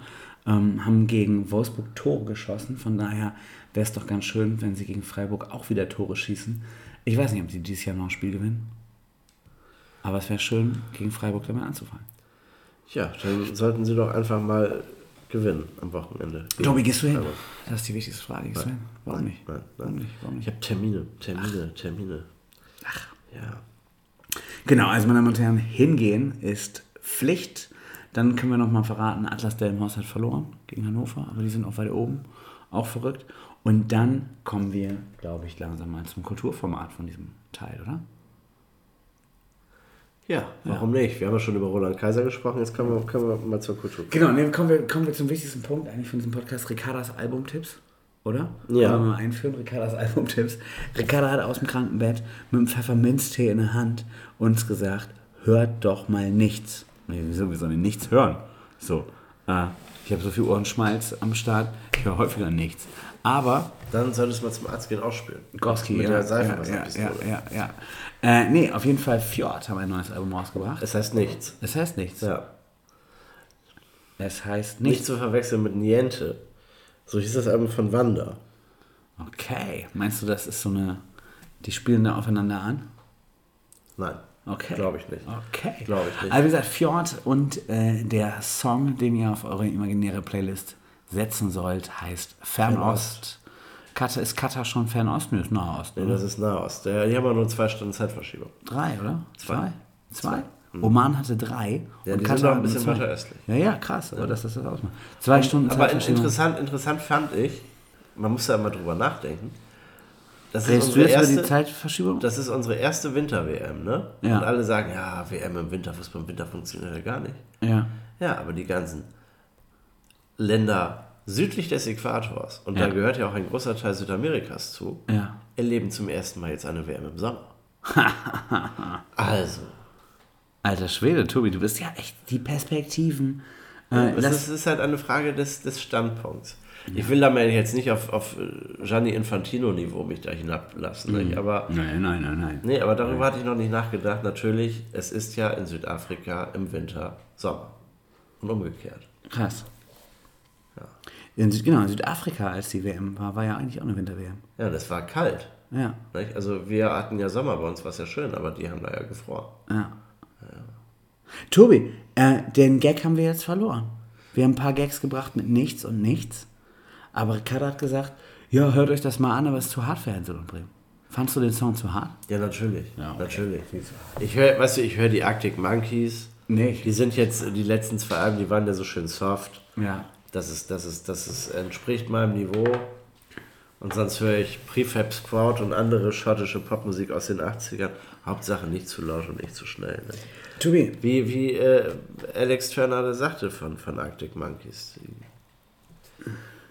Ähm, haben gegen Wolfsburg Tore geschossen, von daher wäre es doch ganz schön, wenn sie gegen Freiburg auch wieder Tore schießen. Ich weiß nicht, ob sie dieses Jahr noch ein Spiel gewinnen. Aber es wäre schön, gegen Freiburg damit anzufangen. Ja, dann sollten sie doch einfach mal gewinnen am Wochenende. Tobi, gehst du hin? Das ist die wichtigste Frage. Gehst du hin? Warum Nein, nicht? nein, Warum nein. nicht? Warum Ich nicht? habe Termine, Termine, Termine. Ach. Ja. Genau, also meine Damen und Herren, hingehen ist Pflicht. Dann können wir nochmal verraten, Atlas Delmenhorst hat verloren gegen Hannover, aber die sind auch weiter oben. Auch verrückt. Und dann kommen wir, glaube ich, langsam mal zum Kulturformat von diesem Teil, oder? Ja, warum nicht? Wir haben ja schon über Roland Kaiser gesprochen, jetzt können wir, können wir mal zur Kultur kommen. Genau, ne, kommen, wir, kommen wir zum wichtigsten Punkt eigentlich von diesem Podcast, Ricardas Albumtipps, oder? Ja. Wollen wir mal einführen, Ricardas Albumtipps. Ricarda hat aus dem Krankenbett mit einem Pfefferminztee in der Hand uns gesagt, hört doch mal nichts. Nee, wieso, wir sollen nichts hören? So, äh, ich habe so viel Ohrenschmalz am Start, ich höre häufiger nichts. Aber Dann solltest du mal zum Arzt gehen, ausspülen. Gorski, Mit ja, der ja, Seifenwasserpistole. ja, ja, ja. Äh, nee, auf jeden Fall Fjord haben ein neues Album rausgebracht. Es heißt nichts. Es heißt nichts. Ja. Es heißt Nicht nichts. zu verwechseln mit Niente. So hieß das Album von Wanda. Okay. Meinst du, das ist so eine. Die spielen da aufeinander an? Nein. Okay. Glaube ich nicht. Okay. Glaube ich nicht. Also, wie gesagt, Fjord und äh, der Song, den ihr auf eure imaginäre Playlist setzen sollt, heißt Fernost. Katar, ist Katar schon Fernost? Nö, ist Nahost. Nee, das ist Nahost. Der, die haben ja nur zwei Stunden Zeitverschiebung. Drei, oder? Zwei. Zwei? Zwei? Oman hatte drei. Ja, und die Katar noch ein bisschen weiter östlich. Ja, ja, krass, aber dass das das ausmacht. Zwei Stunden Aber in, Zeitverschiebung. interessant, interessant fand ich, man muss da mal drüber nachdenken. Das ist, Redest du unsere jetzt über erste, die Zeitverschiebung? das ist unsere erste Winter-WM, ne? Ja. Und alle sagen, ja, WM im Winter, Fußball im Winter funktioniert ja gar nicht. ja. Ja, aber die ganzen Länder südlich des Äquators, und Ja. da gehört ja auch ein großer Teil Südamerikas zu, Ja. erleben zum ersten Mal jetzt eine WM im Sommer. also, Alter Schwede, Tobi, du bist ja echt die Perspektiven. Äh, es lass- ist, halt eine Frage des, des Standpunkts. Ich will da mal jetzt nicht auf, auf Gianni Infantino-Niveau mich da hinablassen, nicht? aber Nein, nein, nein, nein. Nee, aber darüber hatte ich noch nicht nachgedacht. Natürlich, es ist ja in Südafrika im Winter Sommer. Und umgekehrt. Krass. In, Süd- genau, in Südafrika, als die WM war, war ja eigentlich auch eine Winter-WM. Ja, das war kalt. Ja? Also wir hatten ja Sommer bei uns, war es ja schön, aber die haben da ja gefroren. ja. Tobi, äh, den Gag haben wir jetzt verloren. Wir haben ein paar Gags gebracht mit nichts und nichts. Aber Ricardo hat gesagt, ja, hört euch das mal an, aber es ist zu hart für Hänsel und Bremen. Fandst du den Song zu hart? Ja, natürlich. Ja, okay. Natürlich. Ich höre, weißt du, ich höre die Arctic Monkeys. Nicht. Die sind jetzt, die letzten zwei Alben, die waren ja so schön soft. Ja. Das ist, das ist, das ist, entspricht meinem Niveau. Und sonst höre ich Prefab Squad und andere schottische Popmusik aus den 80ern. Hauptsache nicht zu laut und nicht zu schnell. Ne? Tobi, Wie, wie äh, Alex Turner sagte von, von Arctic Monkeys.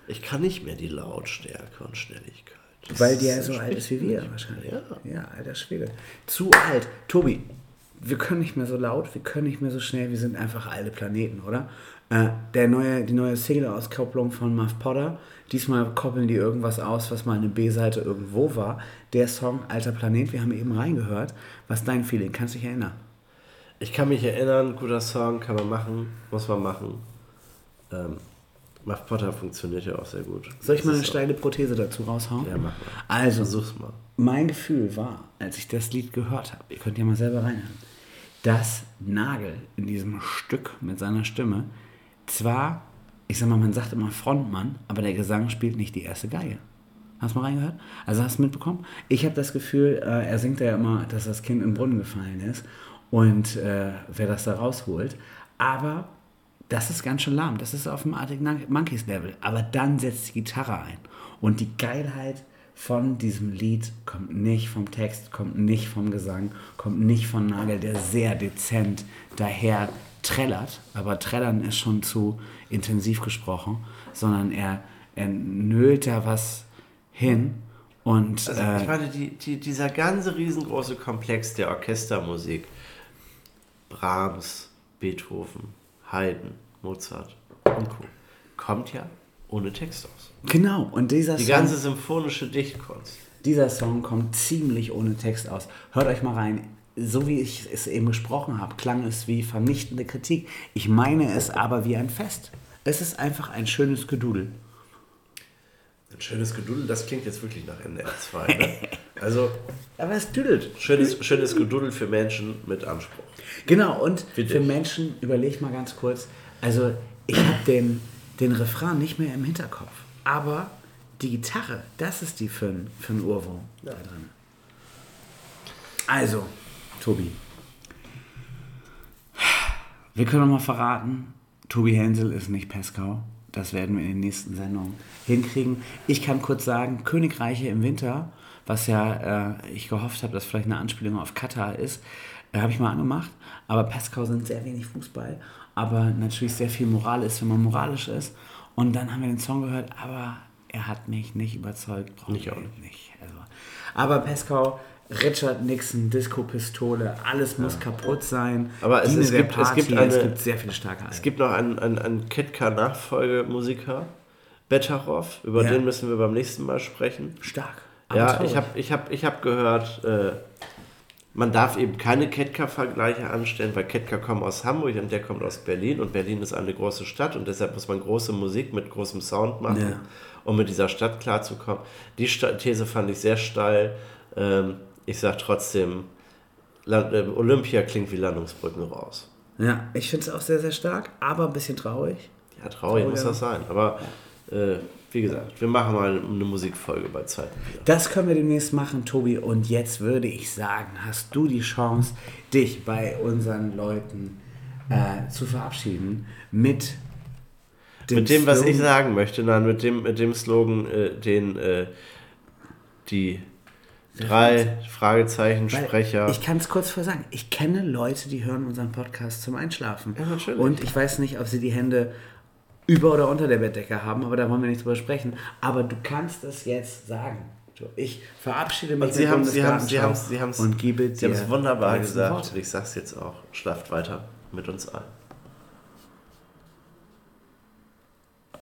Ich kann nicht mehr die Lautstärke und Schnelligkeit. Das weil der so alt ist wie wir wahrscheinlich. Ja. ja, alter Schwede. Zu alt. Tobi, wir können nicht mehr so laut, wir können nicht mehr so schnell, wir sind einfach alte Planeten, oder? Äh, der neue, die neue Single-Auskopplung von Muff Potter, diesmal koppeln die irgendwas aus, was mal eine B-Seite irgendwo war. Der Song Alter Planet, wir haben eben reingehört. Was ist dein Feeling? Kannst du dich erinnern? Ich kann mich erinnern, guter Song, kann man machen, muss man machen. Ähm, Muff Potter funktioniert ja auch sehr gut. Soll ich Das mal eine steile Prothese dazu raushauen? Ja, mach mal. Also, Versuch's mal. mein Gefühl war, als ich das Lied gehört habe, ihr könnt ja mal selber reinhören, dass Nagel in diesem Stück mit seiner Stimme zwar, ich sag mal, man sagt immer Frontmann, aber der Gesang spielt nicht die erste Geige. Hast du mal reingehört? Also hast du mitbekommen? Ich habe das Gefühl, äh, er singt ja immer, dass das Kind im Brunnen gefallen ist und äh, wer das da rausholt. Aber das ist ganz schön lahm. Das ist auf dem Arctic Monkeys Level. Aber dann setzt die Gitarre ein. Und die Geilheit von diesem Lied kommt nicht vom Text, kommt nicht vom Gesang, kommt nicht von Nagel, der sehr dezent daher trällert. Aber trällern ist schon zu intensiv gesprochen, sondern er, er nölt da was hin. Und Also äh, ich meine, die, die, dieser ganze riesengroße Komplex der Orchestermusik, Brahms, Beethoven, Haydn, Mozart und Co., kommt ja ohne Text aus. genau, und dieser Die Song, ganze symphonische Dichtkunst. dieser Song kommt ziemlich ohne Text aus. Hört euch mal rein. So wie ich es eben besprochen habe, klang es wie vernichtende Kritik. Ich meine es aber wie ein Fest. Es ist einfach ein schönes Gedudel. Ein schönes Gedudel, das klingt jetzt wirklich nach NDR 2. Ne? Also Aber es düdelt. schönes, schönes Gedudel für Menschen mit Anspruch. Genau, und Bitte. für Menschen, überleg mal ganz kurz, also ich habe den, den Refrain nicht mehr im Hinterkopf, aber die Gitarre, das ist die für, ein- für einen Urwurm da drin. Also, Tobi, wir können mal verraten, Tobi Hensel ist nicht Peskau. Das werden wir in den nächsten Sendungen hinkriegen. Ich kann kurz sagen, Königreiche im Winter, was ja äh, ich gehofft habe, dass vielleicht eine Anspielung auf Katar ist, äh, habe ich mal angemacht. Aber Peskau sind sehr wenig Fußball, aber natürlich sehr viel Moral ist, wenn man moralisch ist. Und dann haben wir den Song gehört, aber er hat mich nicht überzeugt. Brauchen Mich wir auch nicht. Also. Aber Peskau, Richard Nixon, Disco-Pistole, alles muss kaputt sein. Aber es- es gibt- es gibt Party, eine- es gibt sehr viele starke Alben. Es gibt noch einen, einen, einen Ketka-Nachfolgemusiker, Betaroff, über Ja. den müssen wir beim nächsten Mal sprechen. Stark. Ja, traurig. ich habe ich hab, ich hab gehört, äh, man darf eben keine Ketka-Vergleiche anstellen, weil Ketka kommt aus Hamburg und der kommt aus Berlin und Berlin ist eine große Stadt und deshalb muss man große Musik mit großem Sound machen, Ja. um mit dieser Stadt klarzukommen. Die These fand ich sehr steil. Ähm, ich sage trotzdem, Land, äh, Olympia klingt wie Landungsbrücken raus. Ja, ich finde es auch sehr, sehr stark, aber ein bisschen traurig. Ja, traurig muss Trauriger. das sein. Aber äh, wie gesagt, wir machen mal eine Musikfolge bei wieder. Das können wir demnächst machen, Tobi. Und jetzt würde ich sagen, hast du die Chance, dich bei unseren Leuten äh, zu verabschieden mit mit dem, was ich Slogan- sagen möchte, nein, mit dem, mit dem Slogan, äh, den äh, die drei Fragezeichen Sprecher. Ich kann es kurz vor sagen. Ich kenne Leute, die hören unseren Podcast zum Einschlafen. Ja, natürlich. Und ich weiß nicht, ob sie die Hände über oder unter der Bettdecke haben, aber da wollen wir nicht drüber sprechen. Aber du kannst es jetzt sagen. Ich verabschiede mich und sie haben sie haben sie haben sie haben es wunderbar gesagt. Worte. Und ich sag's jetzt auch. Schlaft weiter mit uns ein.